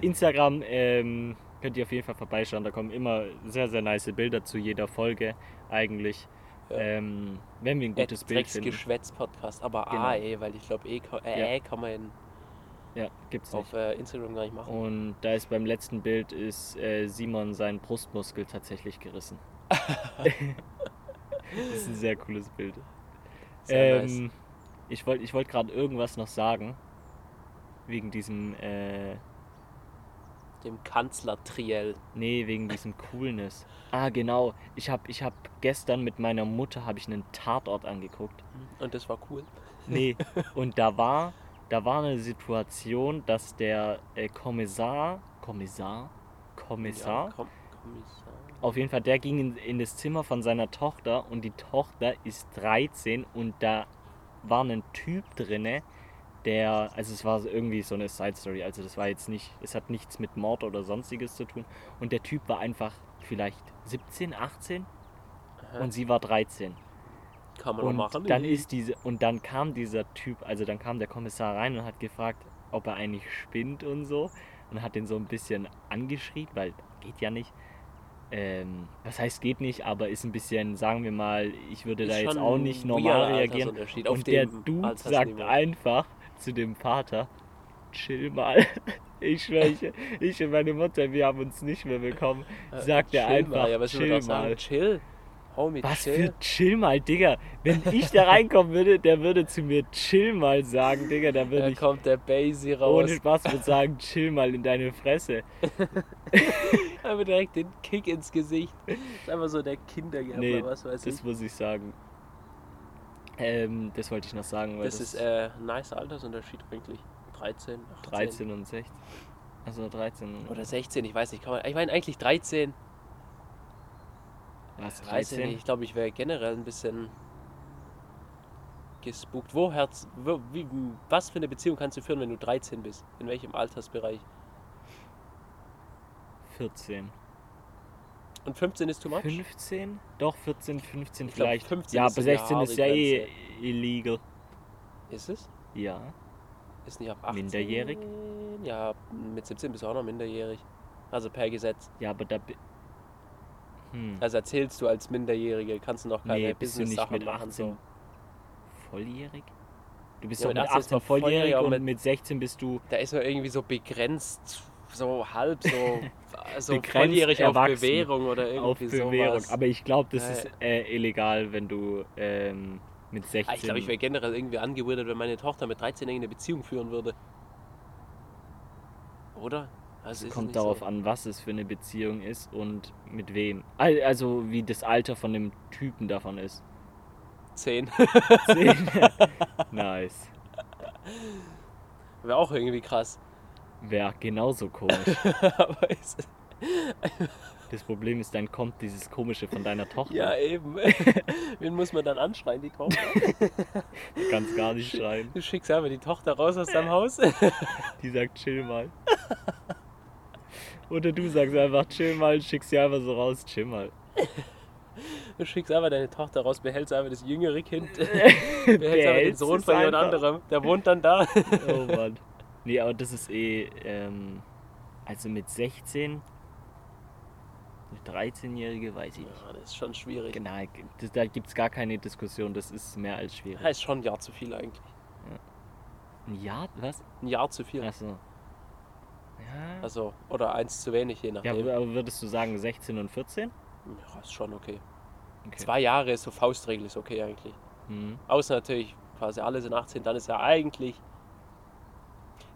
Instagram ähm, könnt ihr auf jeden Fall vorbeischauen. Da kommen immer sehr, sehr nice Bilder zu jeder Folge eigentlich. Ja. Ähm, wenn wir ein gutes Bild finden. Geschwätz-Podcast, aber Genau. A, eh, weil ich glaube, E, kann- äh, äh, kann man Ja, gibt's auf nicht. äh, Instagram gar nicht machen. Und da ist beim letzten Bild ist äh, Simon seinen Brustmuskel tatsächlich gerissen. das ist ein sehr cooles Bild. Sehr ähm, nice. Ich wollte ich wollt gerade irgendwas noch sagen. Wegen diesem, äh, Dem Kanzler-Triell. nee, wegen diesem Coolness. Ah, genau. Ich habe ich hab gestern mit meiner Mutter habe ich einen Tatort angeguckt. Und das war cool. Nee, und da war, da war eine Situation, dass der äh, Kommissar, Kommissar, Kommissar, Ja, komm, Kommissar. Auf jeden Fall, der ging in, in das Zimmer von seiner Tochter und die Tochter ist 13 und da war ein Typ drinne, der, also es war irgendwie so eine Side Story, also das war jetzt nicht, es hat nichts mit Mord oder sonstiges zu tun und der Typ war einfach vielleicht 17, 18 Aha. und sie war 13. Kann man Und machen. dann ist diese und dann kam dieser Typ, also dann kam der Kommissar rein und hat gefragt, ob er eigentlich spinnt und so und hat den so ein bisschen angeschrien, weil geht ja nicht. Ähm, was heißt geht nicht, aber ist ein bisschen, sagen wir mal, ich würde Ist da jetzt auch nicht normal reagieren. Und der Dude sagt einfach zu dem Vater, chill mal. Ich schwöre, ich und meine Mutter, wir haben uns nicht mehr bekommen. Äh, Sagt er chill einfach, Mal. Ja, chill doch sagen? mal. Homie, Was chill. für chill mal, Digga. Wenn ich da reinkommen würde, der würde zu mir chill mal sagen, Digga. Da würde Da ich kommt der Basie raus. ohne Spaß würde sagen, chill mal in deine Fresse. Einfach direkt den Kick ins Gesicht. ist einfach so der Kindergärtner, Nee, was weiß ich. Das muss ich sagen. Ähm, das wollte ich noch sagen, Das ist äh, ein nice Altersunterschied eigentlich. 13, 18. 13 und 16. Also 13 und Oder 16, ich weiß nicht. Kann man, ich meine eigentlich 13. was, Weiß ich 13? Ich glaube, ich wäre generell ein bisschen gespuckt. Wo Herz, wo, wie, was für eine Beziehung kannst du führen, wenn du 13 bist? In welchem Altersbereich? 14. Und 15 ist too much? 15? Doch, 14, 15 Ich glaub, vielleicht. 15 ja, aber so eine 16 ist ja eh illegal. Ist es? Ja. Ist nicht ab 18? Minderjährig? Ja, mit 17 bist du auch noch minderjährig. Also per Gesetz. Ja, aber da. Hm. Also erzählst du als Minderjährige, kannst du noch keine nee, Business-Sachen machen. 18 So. volljährig? Du bist Ja, doch mit mit 18 ist 18 man volljährig, und mit- mit 16 bist du. Da ist man irgendwie so begrenzt so halb so, so Begrenzt volljährig auf. Bewährung oder irgendwie Auf Bewährung. sowas. Aber ich glaube, das ist äh, illegal, wenn du ähm, mit 16. Ah, ich glaube, ich wäre generell irgendwie angewidert, wenn meine Tochter mit 13 eine Beziehung führen würde. Oder? Also es kommt darauf so. an, was es für eine Beziehung ist und mit wem. Al- Also wie das Alter von dem Typen davon ist. 10. Zehn. nice. Wäre auch irgendwie krass. Wäre genauso komisch. Aber ist, Das Problem ist, dann kommt dieses Komische von deiner Tochter. ja, eben. Wen muss man dann anschreien, die Tochter? Du kannst gar nicht schreien. Du schickst einfach die Tochter raus aus deinem Haus. Die sagt, chill mal. Oder du sagst einfach, chill mal, schickst sie einfach so raus, chill mal. Du schickst einfach deine Tochter raus, behältst einfach das jüngere Kind. behältst einfach den Behältst Sohn von jemand anderem. Der wohnt dann da. Oh Mann. Nee, aber das ist eh, ähm, also mit 16, eine 13-Jährige, weiß ich nicht. Ja, das ist schon schwierig. Genau, das, da gibt es gar keine Diskussion, das ist mehr als schwierig. Das ist schon ein Jahr zu viel eigentlich. Ein Jahr, was? Ein Jahr zu viel. Achso. Ja. Also, oder eins zu wenig, je ja, nachdem. aber aber würdest du sagen 16 und 14? Ja, ist schon okay. Okay. Zwei Jahre ist so Faustregel, ist okay eigentlich. Mhm. Außer natürlich, quasi alle sind 18, dann ist ja eigentlich.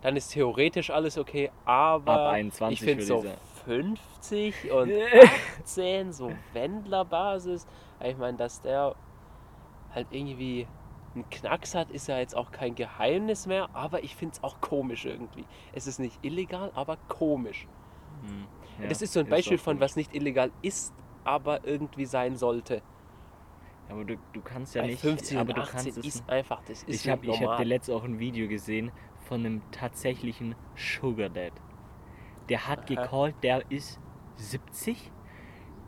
Dann ist theoretisch alles okay, aber Ab 21 ich finde so ich sagen. 50 und 18, so Wendlerbasis. Ich meine, dass der halt irgendwie einen Knacks hat, ist ja jetzt auch kein Geheimnis mehr, aber ich finde es auch komisch irgendwie. Es ist nicht illegal, aber komisch. Mhm. Ja, das ist so ein Beispiel von, was nicht illegal ist, aber irgendwie sein sollte. Ja, aber du, du kannst ja Bei nicht. 15 aber und du 18 kannst es ist einfach, das ist Ich habe hab dir letzte auch ein Video gesehen von einem tatsächlichen Sugar Dad. Der hat Aha. gecallt, der ist 70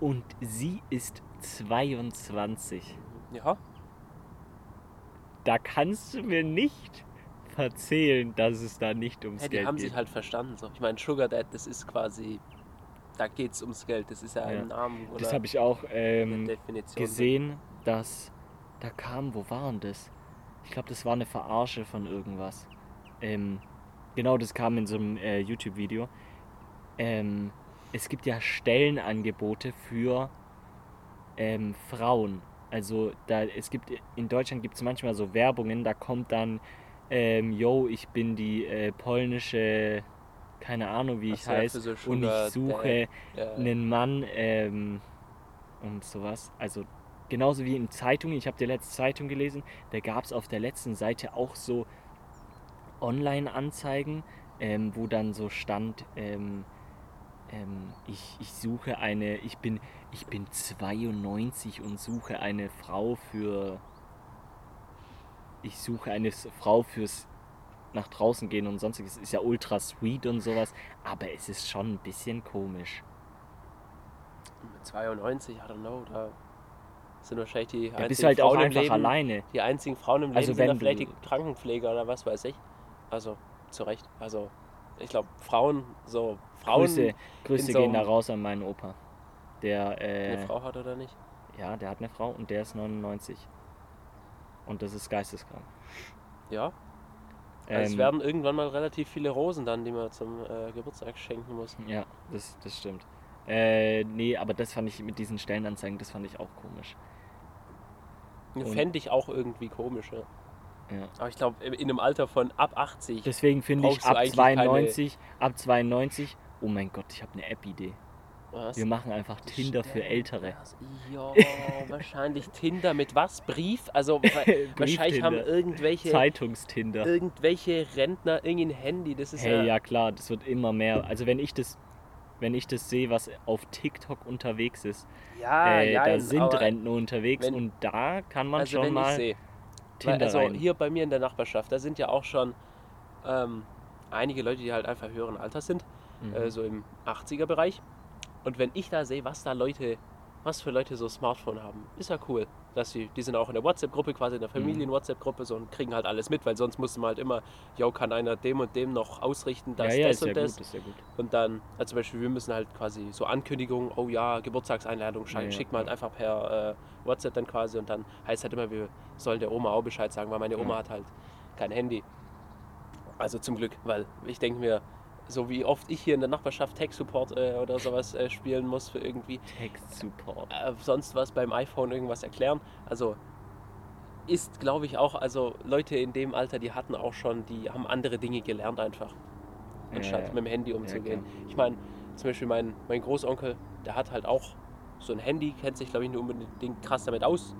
und sie ist 22. ja, Da kannst du mir nicht erzählen, dass es da nicht ums ja, die Geld haben geht. sich halt verstanden. So. Ich meine, Sugar Dad, das ist quasi, da geht es ums Geld. Das ist ja, Ja. ein Name oder das habe ich auch ähm, gesehen, dass da kam, wo waren das? Ich glaube, das war eine Verarsche von irgendwas. Ähm, genau, das kam in so einem äh, YouTube-Video. Ähm, es gibt ja Stellenangebote für ähm, Frauen. Also da es gibt in Deutschland gibt es manchmal so Werbungen, da kommt dann, ähm, yo, ich bin die äh, polnische, keine Ahnung wie Ach ich heiße, und ich suche Ja, einen Mann ähm, und sowas. Also genauso wie in Zeitungen, ich habe die letzte Zeitung gelesen, da gab es auf der letzten Seite auch so Online-Anzeigen, ähm, wo dann so stand, ähm, ähm, ich, ich suche eine, ich bin, ich bin 92 und suche eine Frau für, ich suche eine Frau fürs nach draußen gehen und sonstiges. Ist ja ultra sweet und sowas, aber es ist schon ein bisschen komisch. mit 92, I don't know, da sind wahrscheinlich die Da einzigen halt auch Frauen im Leben, alleine. die einzigen Frauen im Leben Also sind vielleicht die Krankenpfleger oder was weiß ich. Also, zu Recht. Also, ich glaube, Frauen, so, Frauen, Grüße, Grüße so gehen da raus an meinen Opa. Der, eine äh, Frau hat oder nicht. ja, der hat eine Frau und der ist 99. Und das ist geisteskrank. Ja, es Ähm, werden irgendwann mal relativ viele Rosen dann, die man zum äh, Geburtstag schenken muss. Ja, das, das stimmt. Äh, nee, aber das fand ich mit diesen Stellenanzeigen, das fand ich auch komisch. Fände ich auch irgendwie komisch, ja. Ja. Aber ich glaube, in einem Alter von ab 80. Deswegen finde ich ab eigentlich 92, ab 92, oh mein Gott, ich habe eine App-Idee. Was? Wir machen einfach Tinder für Stimmt, Ältere. das- Ja, wahrscheinlich Tinder mit was? Brief? Also wa- wahrscheinlich haben Brieftinder. irgendwelche, Zeitungstinder. irgendwelche Rentner irgendein Handy. Das ist Hey, ja, ja klar, das wird immer mehr. Also wenn ich das, wenn ich das sehe, was auf TikTok unterwegs ist, ja, äh, ja, da sind Rentner unterwegs wenn- und da kann man Also schon mal Tinder also rein. hier bei mir in der Nachbarschaft, da sind ja auch schon ähm, einige Leute, die halt einfach höheren Alters sind, Mhm. äh, so im 80er-Bereich. Und wenn ich da sehe, was da Leute, was für Leute so Smartphone haben, ist ja cool. Dass sie, die sind auch in der WhatsApp-Gruppe, quasi in der Mhm. Familien-WhatsApp-Gruppe so und kriegen halt alles mit, weil sonst musste man halt immer, yo, kann einer dem und dem noch ausrichten, dass ja, ja, das und ja das. gut, ist ja gut. Und dann, also zum Beispiel, wir müssen halt quasi so Ankündigungen, oh ja, Geburtstagseinladung, Ja, schickt man halt einfach per äh, WhatsApp dann quasi und dann heißt halt immer, wir sollen der Oma auch Bescheid sagen, weil meine Oma hat halt kein Handy. Also zum Glück, weil ich denke mir, so wie oft ich hier in der Nachbarschaft Tech-Support äh, oder sowas äh, spielen muss für irgendwie Text-Support. äh, sonst was beim iPhone irgendwas erklären. Also ist, glaube ich, auch, also Leute in dem Alter, die hatten auch schon, die haben andere Dinge gelernt einfach, anstatt Ja, ja. mit dem Handy umzugehen. klar. ich meine, zum Beispiel mein, mein Großonkel, der hat halt auch so ein Handy, kennt sich, glaube ich, nicht unbedingt krass damit aus.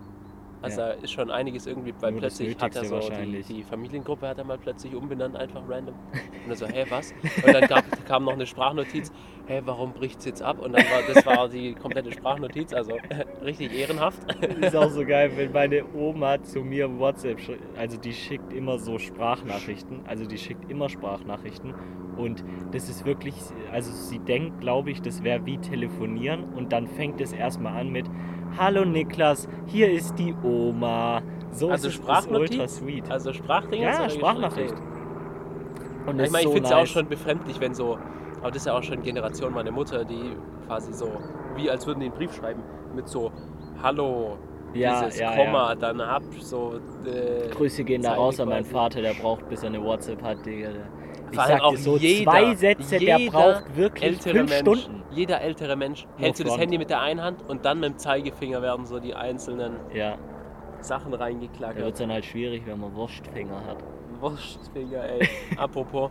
Also Ja. da ist schon einiges irgendwie, weil Nur plötzlich hat er so die, die Familiengruppe hat er mal plötzlich umbenannt, einfach random. Und dann so, hä, was? Und dann gab, kam noch eine Sprachnotiz, hä, warum bricht es jetzt ab? Und dann war das war die komplette Sprachnotiz, also richtig ehrenhaft. ist auch so geil, wenn meine Oma zu mir WhatsApp, schri- also die schickt immer so Sprachnachrichten, also die schickt immer Sprachnachrichten und das ist wirklich, also sie denkt, glaube ich, das wäre wie telefonieren und dann fängt es erstmal an mit Hallo Niklas, hier ist die Oma. So Also ist es ultra sweet. Also Sprachdinge? ja, Sprachnachricht. Und Ich meine, ich so finde es ja auch nice. schon befremdlich, wenn so, aber das ist ja auch schon Generation meine Mutter, die quasi so, wie als würden die einen Brief schreiben, mit so Hallo, ja, dieses ja, Komma, ja. dann ab, so. Äh, Grüße gehen da raus an meinen. Vater, der braucht, bis er eine WhatsApp hat, Digga. Der- Ich sag auch so, jeder- zwei Sätze, der braucht wirklich ältere fünf Mensch, Stunden. jeder ältere Mensch, hältst du das Front. Handy mit der einen Hand und dann mit dem Zeigefinger werden so die einzelnen Ja, Sachen da wird reingeklackert. es dann halt schwierig, wenn man Wurstfinger hat. Wurstfinger, ey. Apropos.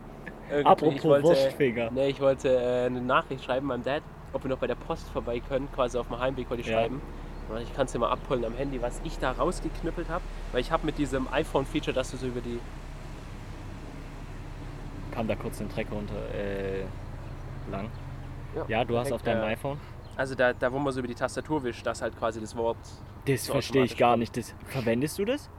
Apropos ich wollte, Wurstfinger. Nee, ich wollte äh, eine Nachricht schreiben meinem Dad, ob wir noch bei der Post vorbei können, quasi auf dem Heimweg wollte ich Ja. schreiben. Ich kann es dir mal abholen am Handy, was ich da rausgeknüppelt habe. Weil ich habe mit diesem iPhone-Feature, dass du so über die. Kam da kurz den Trecker unter äh, lang. Ja, Ja, du hast auf deinem äh, iPhone. Also da, da, wo man so über die Tastatur wischt, dass halt quasi das Wort, Das so verstehe ich gar kommt. nicht. Das, verwendest du das?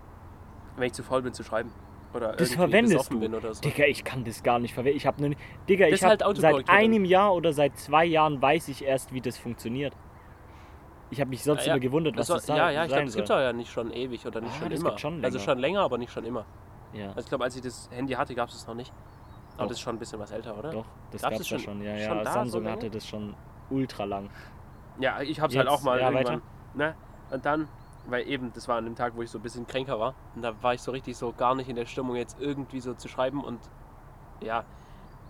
wenn ich zu faul bin zu schreiben. Oder Das verwendest du. bin oder so. Digga, ich kann das gar nicht verwenden. Ich habe nur. Digga, Das ich halt habe seit einem Jahr oder seit zwei Jahren weiß ich erst, wie das funktioniert. Ich habe mich sonst Ja, ja. immer gewundert, was Das das, soll, ja, ja, ich glaube, das gibt es ja nicht schon ewig oder nicht Ah, schon das immer. schon also schon länger, aber nicht schon immer. Ja, Also ich glaube, als ich das Handy hatte, gab es das noch nicht. Aber das ist schon ein bisschen was älter, oder? doch, das gab's das ja schon- schon. Ja, schon ja, da, so Samsung lange? hatte das schon ultra lang. Ja, ich habe es halt Jetzt- auch mal ja, irgendwann. Ne? Und dann, weil eben, das war an dem Tag, wo ich so ein bisschen kränker war. Und da war ich so richtig so gar nicht in der Stimmung, jetzt irgendwie so zu schreiben. Und ja,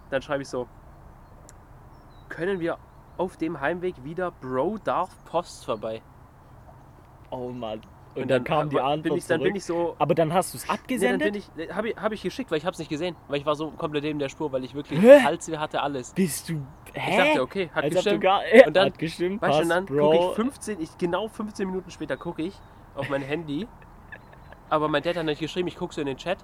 dann schreibe ich so, können wir auf dem Heimweg wieder Bro Darf Post vorbei? Oh Mann. Und, dann, kam die Antwort bin ich, Dann bin ich so... Aber dann hast du es Nee, dann abgesendet? bin ich, habe ich, hab ich geschickt, weil ich habe es nicht gesehen. Weil ich war so komplett neben der Spur, weil ich wirklich Hä? Halsweh hatte, alles. Bist du. Hä? Ich dachte, okay, hat Als gestimmt. gar. Ja, Und dann- hat gestimmt. Weißt und passt, dann gucke ich 15, ich, genau 15 Minuten später gucke ich auf mein Handy. Aber mein Dad hat nicht geschrieben, ich gucke so in den Chat.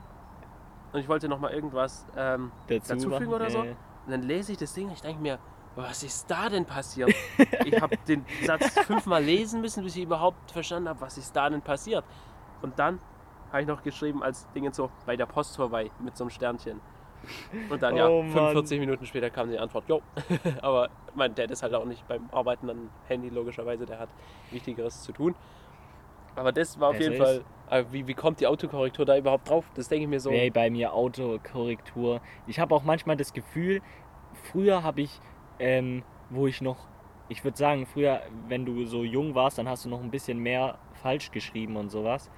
Und ich wollte nochmal irgendwas ähm, dazu dazufügen machen. oder so. Äh, Und dann lese ich das Ding und ich denke mir, was ist da denn passiert? ich habe den Satz fünfmal lesen müssen, bis ich überhaupt verstanden habe, was ist da denn passiert. Und dann habe ich noch geschrieben als Ding so bei der Post vorbei mit so einem Sternchen. Und dann ja, Oh Mann. 45 Minuten später kam die Antwort, jo. Aber mein Dad ist halt auch nicht beim Arbeiten am Handy, logischerweise, der hat Wichtigeres zu tun. Aber das war auf Besser jeden Fall, äh, wie, wie kommt die Autokorrektur da überhaupt drauf? Das denke ich mir so. Ey, bei mir Autokorrektur. Ich habe auch manchmal das Gefühl, früher habe ich, ähm, wo ich noch, ich würde sagen, früher, wenn du so jung warst, dann hast du noch ein bisschen mehr falsch geschrieben und sowas.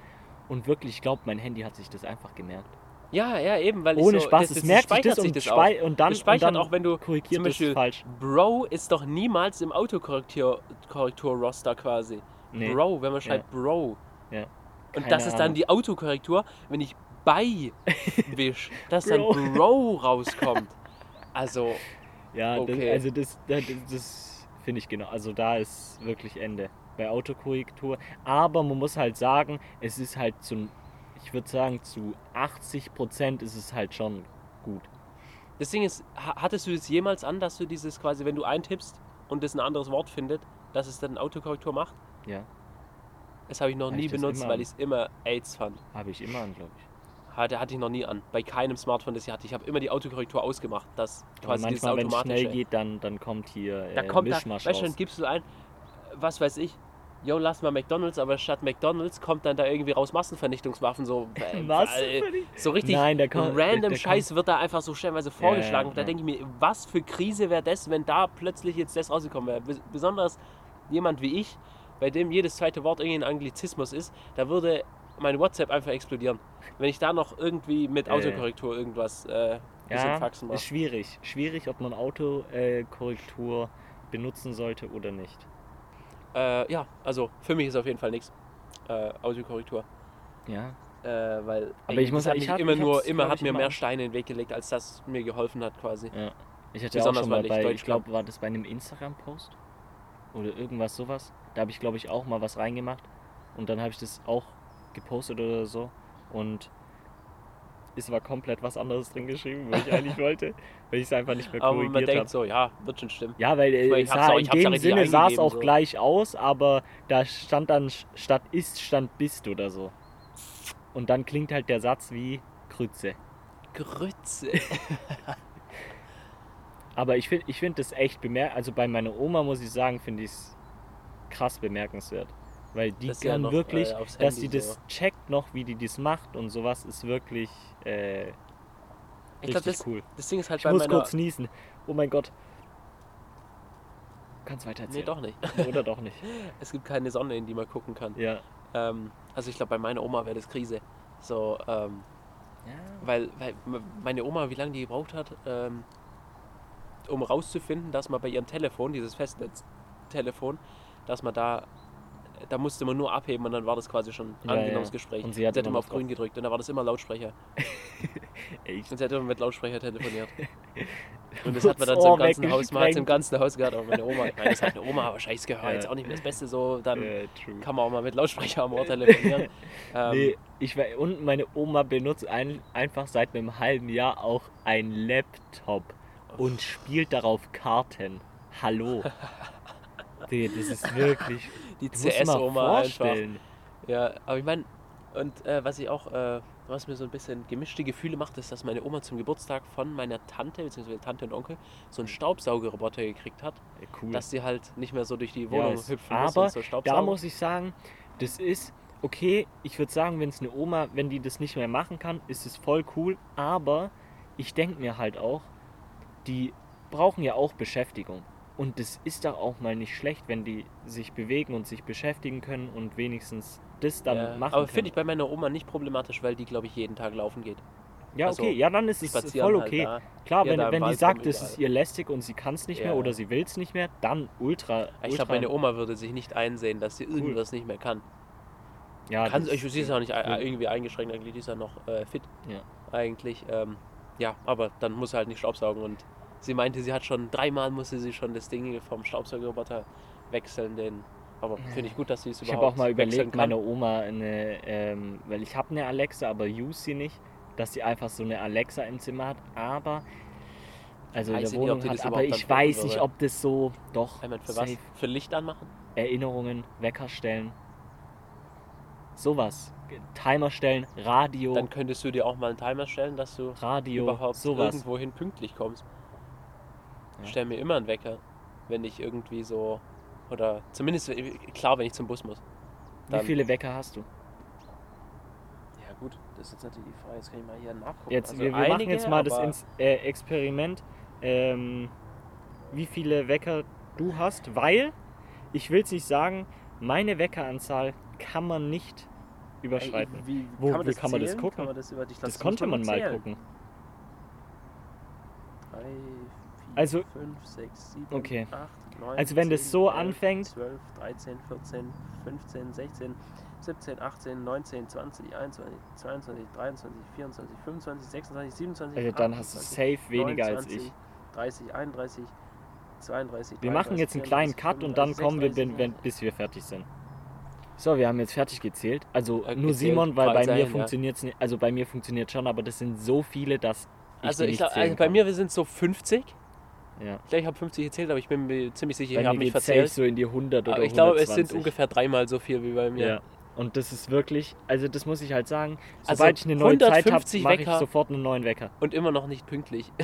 Und wirklich, ich glaube, mein Handy hat sich das einfach gemerkt. Ja, ja, eben, weil ich Ohne so, Spaß, das, es das merkt sich das und, das und dann, Das speichert und dann auch, wenn du korrigiert zum Beispiel falsch. Bro ist doch niemals im Autokorrektur-Roster quasi. Nee. Bro, wenn man schreibt Bro. Ja. Und Keine das ist dann die Autokorrektur, wenn ich bei wisch, dass dann Bro. Bro rauskommt. Also, Ja, Okay. das, also das, das, das finde ich genau. Also da ist wirklich Ende bei Autokorrektur. Aber man muss halt sagen, es ist halt zu, ich würde sagen, zu 80 Prozent ist es halt schon gut. das Ding ist, ha- hattest du es jemals an, dass du dieses quasi, wenn du eintippst und es ein anderes Wort findet, dass es dann Autokorrektur macht? Ja, Das habe ich noch Hab nie ich das benutzt, weil ich es immer AIDS fand. habe ich immer an, glaube ich. Hatte, hatte ich noch nie an. Bei keinem Smartphone, das ich hatte. Ich habe immer die Autokorrektur ausgemacht. Das Aber quasi dieses manchmal, wenn es schnell geht, dann, dann kommt hier Da äh, kommt da, Mischmasch weißt du, raus. dann gibst du ein, was weiß ich, yo, lass mal McDonalds, aber statt McDonalds kommt dann da irgendwie raus Massenvernichtungswaffen, so, äh, Was? äh, so richtig Nein, der kommt- random der Scheiß wird da einfach so stellenweise vorgeschlagen. ja, da ja. denke ich mir, was für Krise wäre das, wenn da plötzlich jetzt das rausgekommen wäre. Bes- Besonders jemand wie ich, bei dem jedes zweite Wort irgendwie ein Anglizismus ist, da würde mein WhatsApp einfach explodieren. Wenn ich da noch irgendwie mit ja. Autokorrektur irgendwas äh, bisschen Ja, Faxen ist macht. schwierig. Schwierig, ob man Autokorrektur benutzen sollte oder nicht. Äh, ja, also für mich ist auf jeden Fall nichts. Äh, Autokorrektur. Ja. Äh, weil Aber ich muss- hat ich hab- immer ich nur, immer hat ich, mir immer mehr Steine in den Weg gelegt, als das mir geholfen hat quasi. Ja. Ich hatte Besonders, auch schon mal ich bei, Deutsch ich glaube, war das bei einem Instagram-Post oder irgendwas sowas. Da habe ich, glaube ich, auch mal was reingemacht und dann habe ich das auch gepostet oder so und es war komplett was anderes drin geschrieben, was ich eigentlich wollte, weil ich es einfach nicht mehr Aber man korrigiert denkt habe. so, ja, wird schon stimmen. Ja, weil äh, Ich es hab's sah auch- in dem Sinne sah es auch so. gleich aus, aber da stand dann statt ist, stand bist oder so. Und dann klingt halt der Satz wie Krütze. Grütze. Aber ich finde ich find das echt bemerkenswert. Also bei meiner Oma muss ich sagen, finde ich es krass bemerkenswert. Weil die Das ja kann noch, wirklich, äh, dass die das so. checkt noch, wie die das macht und sowas, ist wirklich äh, Ich richtig glaube, das, cool. das Ding ist halt Ich bei muss kurz niesen. Oh mein Gott. Kannst weiter nee, erzählen. doch nicht. Oder doch nicht. Es gibt keine Sonne, in die man gucken kann. Ja. Ähm, also ich glaube, bei meiner Oma wäre das Krise. So, ähm, weil, weil m- meine Oma, wie lange die gebraucht hat, ähm, um rauszufinden, dass man bei ihrem Telefon, dieses Festnetztelefon, dass man da, da musste man nur abheben und dann war das quasi schon Ja, angenommenes ja. Gespräch. Und sie hat hat immer auf grün gedrückt und da war das immer Lautsprecher. Echt? Und sie hat immer mit Lautsprecher telefoniert. Und das hat man dann so im ganzen Haus, man hat im ganzen Haus gehört, aber meine Oma, ich meine, das halt eine Oma, aber scheiß gehört Ja. jetzt auch nicht mehr das Beste so, dann kann man auch mal mit Lautsprecher am Ohr telefonieren. Ähm, Nee, ich war, und meine Oma benutzt ein, einfach seit einem halben Jahr auch ein Laptop und spielt darauf Karten. Hallo. Digga, das ist wirklich. Die CS-Oma einfach. Ja, aber ich meine, und äh, was ich auch, äh, was mir so ein bisschen gemischte Gefühle macht, ist, dass meine Oma zum Geburtstag von meiner Tante, beziehungsweise Tante und Onkel, so einen Staubsaugerroboter gekriegt hat, Ja, cool. dass sie halt nicht mehr so durch die Ja, Wohnung ist- hüpfen muss aber und so da Staubsaugen. muss ich sagen, das ist okay. Ich würde sagen, wenn es eine Oma, wenn die das nicht mehr machen kann, ist es voll cool. Aber ich denke mir halt auch, die brauchen ja auch Beschäftigung. Und das ist doch auch mal nicht schlecht, wenn die sich bewegen und sich beschäftigen können und wenigstens das dann ja, machen aber finde ich bei meiner Oma nicht problematisch, weil die, glaube ich, jeden Tag laufen geht. ja, also, okay, ja, dann ist es voll halt okay. da. Klar, wenn, wenn die sagt, es ist überall. ihr lästig und sie kann es nicht mehr Ja. oder sie will es nicht mehr, dann ultra. Ich ultra glaube, meine Oma würde sich nicht einsehen, dass sie irgendwas nicht mehr kann. ja, kann ich sie ist ja auch nicht ja. irgendwie eingeschränkt, eigentlich ist ja noch äh, fit. Ja. Eigentlich. Ähm, ja, aber dann muss sie halt nicht staubsaugen und sie meinte, sie hat schon dreimal musste sie schon das Ding vom Staubsaugerroboter wechseln, den. Aber finde ich gut, dass sie es Ich überhaupt habe auch mal überlegt, kann. meiner Oma eine, ähm, weil ich habe eine Alexa, aber use sie nicht, dass sie einfach so eine Alexa im Zimmer hat, aber also in der ich nicht, Wohnung die hat, aber ich weiß nicht, ob das so doch Ich meine, für safe. was? Für Licht anmachen? Erinnerungen, Wecker stellen, sowas, Timer stellen, Radio, Dann könntest du dir auch mal einen Timer stellen, dass du Radio, überhaupt sowas. irgendwohin pünktlich kommst. Ja. Ich stelle mir immer einen Wecker, wenn ich irgendwie so. Oder zumindest, klar, wenn ich zum Bus muss. Wie viele Wecker hast du? Ja, gut, das ist jetzt natürlich die Frage. Jetzt kann ich mal hier nachgucken. Jetzt, Also wir, wir machen einige, jetzt mal das Ins äh, Experiment, ähm, wie viele Wecker du hast, weil ich will es nicht sagen, meine Weckeranzahl kann man nicht Ey, überschreiten. Wie, Wo- kann man wie das kann man das gucken? Kann man das, das konnte man mal zählen. gucken. Drei, vier, Also- fünf, sechs, sieben, Okay. acht, neun, Also wenn das 10, so 11, anfängt- 12, 13, 14, 15, 16, 17, 18, 19, 20, 21, 22, 23, 24, 25, 26, 27, Also dann hast du 28, safe weniger als 29, ich. 30, 31, 32, Wir machen jetzt einen kleinen Cut und dann kommen wir, wenn, wenn, 36, bis wir fertig sind. So, wir haben jetzt fertig gezählt. Also Ja, nur gezählt, Simon, weil bei Fragezeichen, mir ja. funktioniert es nicht. Also bei mir funktioniert schon, aber das sind so viele, dass ich Also ich nicht glaub, zählen also bei mir wir sind so 50. ja. Ich glaube, ich habe 50 gezählt, aber ich bin mir ziemlich sicher, ich habe mich verzählt. so in die 100 oder Aber ich glaube, es 120. sind ungefähr dreimal so viel wie bei mir. Ja. Und das ist wirklich, also das muss ich halt sagen, Also sobald ich eine neue Zeit habe, 150 mache ich sofort einen neuen Wecker. Und immer noch nicht pünktlich.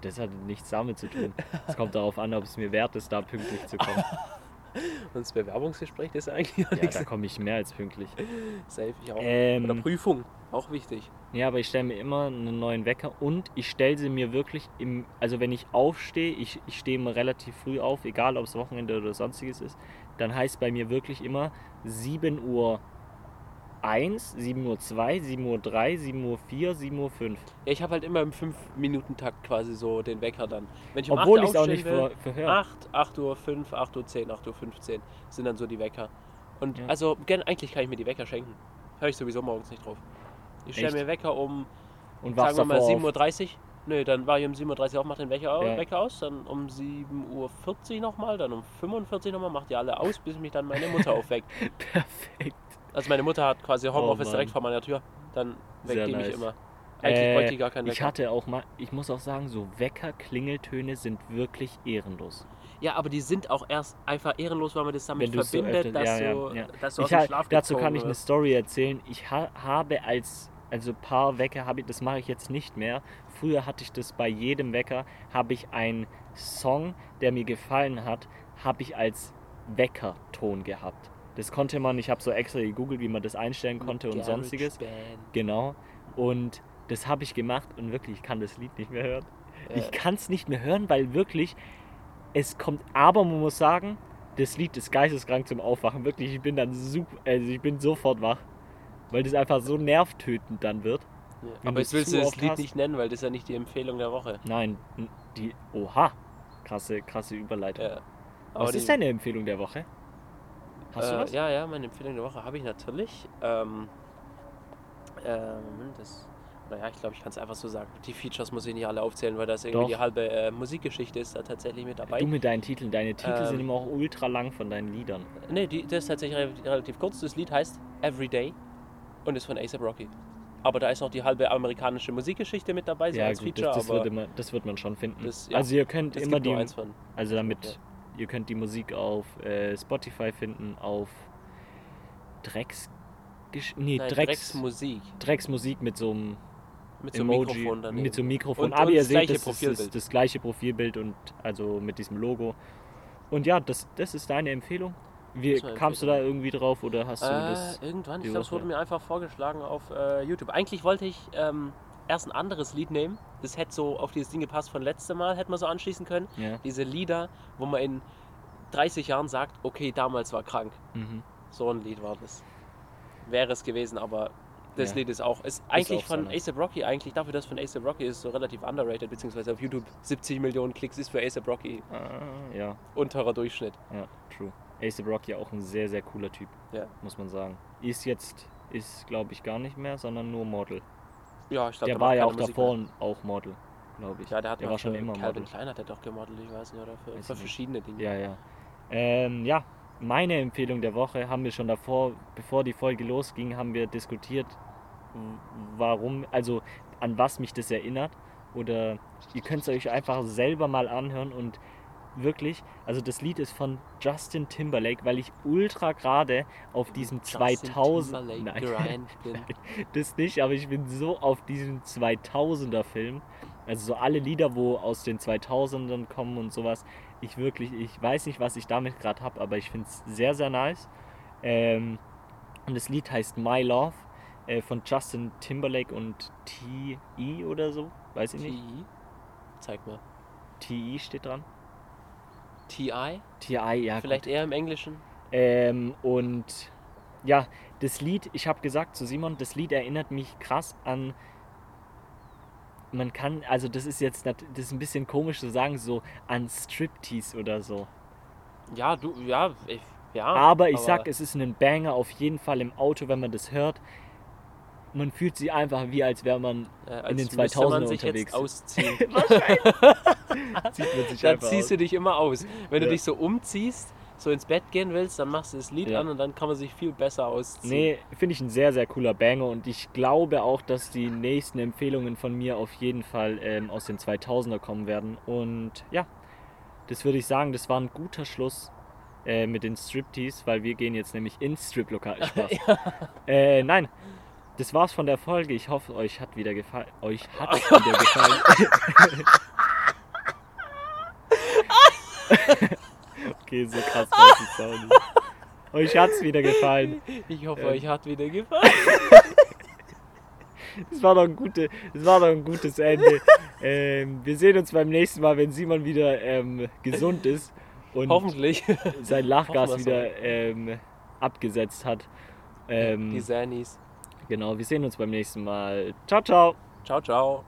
Das, hat nichts damit zu tun. Es kommt darauf an, ob es mir wert ist, da pünktlich zu kommen. Und das Bewerbungsgespräch, das ist eigentlich Ja, nichts. da komme ich mehr als pünktlich. Safe, ich auch. Oder Ähm, Prüfung, auch wichtig. Ja, aber ich stelle mir immer einen neuen Wecker und ich stelle sie mir wirklich im, also wenn ich aufstehe, ich, ich stehe immer relativ früh auf, egal ob es Wochenende oder sonstiges ist, dann heißt bei mir wirklich immer 7 Uhr 1, 7 Uhr 2, 7 Uhr 3, 7 Uhr 4, 7 Uhr 5. Ja, ich habe halt immer im 5-Minuten-Takt quasi so den Wecker dann. Wenn ich um Obwohl 8 ich es auch nicht will, ver verhöre. 8, 8 Uhr 5, 8 Uhr 10, 8 Uhr 15 sind dann so die Wecker. Und Ja. also eigentlich kann ich mir die Wecker schenken. Höre ich sowieso morgens nicht drauf. Ich stelle mir Wecker um, Und sagen wir mal, davor 7.30 Uhr. Nö, dann war ich um 7.30 Uhr auf, mach den Wecker, Ja. Wecker aus, dann um 7.40 Uhr nochmal, dann um 45 Uhr nochmal, macht die alle aus, bis mich dann meine Mutter aufweckt. auf. Perfekt. Also meine Mutter hat quasi Homeoffice Oh direkt vor meiner Tür, dann weckt Sehr die mich nice. immer. Eigentlich Äh, wollte ich gar keinen Ich Wecker. hatte auch mal, ich muss auch sagen, so Wecker-Klingeltöne sind wirklich ehrenlos. Ja, aber die sind auch erst einfach ehrenlos, weil man das damit du's so verbindet, öfters- dass, ja, ja, du, ja. dass du aus Ich dem Schlaf dazu kann ich eine. Story erzählen. Ich ha, habe als, also paar Wecker habe ich, das mache ich jetzt nicht mehr. Früher hatte ich das bei jedem Wecker, habe ich einen Song, der mir gefallen hat, habe ich als Weckerton gehabt. Das konnte man, ich habe so extra gegoogelt, wie man das einstellen konnte und Garage sonstiges. Band. Genau. Und das habe ich gemacht und wirklich, ich kann das Lied nicht mehr hören. Äh, Ich kann es nicht mehr hören, weil wirklich es kommt. Aber man muss sagen, das Lied ist geisteskrank zum Aufwachen. Wirklich, ich bin dann super, also ich bin sofort wach, weil das einfach so nervtötend dann wird. ja. Aber du jetzt willst du das Lied hast- nicht nennen, weil das ist ja nicht die Empfehlung der Woche. Nein, die. Oha, krasse, krasse Überleitung. Ja. was ist deine Empfehlung der Woche? Hast du äh, was? Ja, ja, meine Empfehlung der Woche habe ich natürlich. Ähm, äh, Moment, das. Naja, ich glaube, ich kann es einfach so sagen. Die Features muss ich nicht alle aufzählen, weil das irgendwie Doch. die halbe äh, Musikgeschichte ist da tatsächlich mit dabei. Du mit deinen Titeln. Deine Titel Ähm, sind immer auch ultra lang von deinen Liedern. Nee, die, das ist tatsächlich relativ kurz. Das Lied heißt Everyday und ist von ASAP Rocky. Aber da ist noch die halbe amerikanische Musikgeschichte mit dabei, so Ja, als gut, Feature. das, das, wird immer, das wird man schon finden. Das- ja, also ihr könnt immer die, eins von. also damit, Ja. ihr könnt die Musik auf äh, Spotify finden, auf Drecks, nee, Nein, Drecks, Drecksmusik. Drecksmusik mit so einem Mit so einem Emoji, Mikrofon daneben. mit so einem Mikrofon. Und- Aber und ihr das seht, gleiche das ist Profilbild. das gleiche Profilbild und also mit diesem Logo. Und ja, das, das ist deine Empfehlung. Wie, Das ist kamst du da irgendwie drauf oder hast du das? Äh, irgendwann, die ich glaube, es wurde mir einfach vorgeschlagen auf äh, YouTube. Eigentlich wollte ich ähm, erst ein anderes Lied nehmen. Das hätte so auf dieses Ding gepasst von letztem Mal, hätte man so anschließen können. Ja. Diese Lieder, wo man in 30 Jahren sagt, okay, damals war krank. Mhm. So ein Lied war das. Wäre es gewesen, aber das Ja. Lied ist auch, ist eigentlich auch von. ASAP Rocky, eigentlich dafür, dass von ASAP Rocky ist, so relativ underrated, beziehungsweise auf YouTube 70 Millionen Klicks ist für ASAP Rocky Ah, ja, unterer Durchschnitt. ja, true. ASAP Rocky auch ein sehr, sehr cooler Typ, Ja. muss man sagen. Ist jetzt, ist glaube ich gar nicht mehr, sondern nur Model. Ja, ich glaube, der war ja auch davor auch Model, glaube ich. Ja, der hat der war schon immer Calvin Model. Klein hat er doch gemodelt, ich weiß nicht, oder für, für verschiedene Dinge. Ja, ja. Ähm, ja, meine Empfehlung der Woche haben wir schon davor, bevor die Folge losging, haben wir diskutiert, warum, also an was mich das erinnert. Oder ihr könnt es euch einfach selber mal anhören und wirklich, also das Lied ist von Justin Timberlake, weil ich ultra gerade auf diesem Justin 2000 Timberlake Nein, bin. das nicht, aber ich bin so auf diesem 2000er Film. Also so alle Lieder, wo aus den 2000ern kommen und sowas. Ich wirklich, ich weiß nicht, was ich damit gerade habe, aber ich finde es sehr, sehr nice. Ähm, und das Lied heißt My Love äh, von Justin Timberlake und T.I. oder so. Weiß ich nicht. TI? Zeig mal. T.I. steht dran. TI? T.I. ja. Vielleicht eher im Englischen? Ähm, und ja, das Lied, ich habe gesagt zu Simon, das Lied erinnert mich krass an. Man kann, also das ist jetzt, das ist ein bisschen komisch zu sagen, so an Striptease oder so. Ja, du, ja, ich, ja. aber ich sag, es ist ein Banger auf jeden Fall im Auto, wenn man das hört. Man fühlt sich einfach wie, als wäre man, äh, als in den müsste man 2000er sich unterwegs. jetzt ausziehen. zieht man sich dann ziehst aus. du dich immer aus. Wenn Ja. du dich so umziehst, so ins Bett gehen willst, dann machst du das Lied Ja. an und dann kann man sich viel besser ausziehen. Nee, finde ich ein sehr, sehr cooler Banger und ich glaube auch, dass die nächsten Empfehlungen von mir auf jeden Fall ähm, aus den 2000er kommen werden. Und ja, das würde ich sagen, das war ein guter Schluss äh, mit den Striptease, weil wir gehen jetzt nämlich ins Striplokal. Spaß. äh, nein, das war's von der Folge. Ich hoffe, euch hat wieder gefallen. Euch hat wieder gefallen. okay, so krass war es auch nicht. Euch hat's wieder gefallen. Ich hoffe, Ähm. euch hat wieder gefallen. Das war doch ein, gute, das war doch ein gutes Ende. ähm, wir sehen uns beim nächsten Mal, wenn Simon wieder ähm, gesund ist und Hoffentlich. sein Lachgas Hoffen wieder ähm, abgesetzt hat. Ähm, Die Sanis. Genau, wir sehen uns beim nächsten Mal. Ciao, ciao. Ciao, ciao.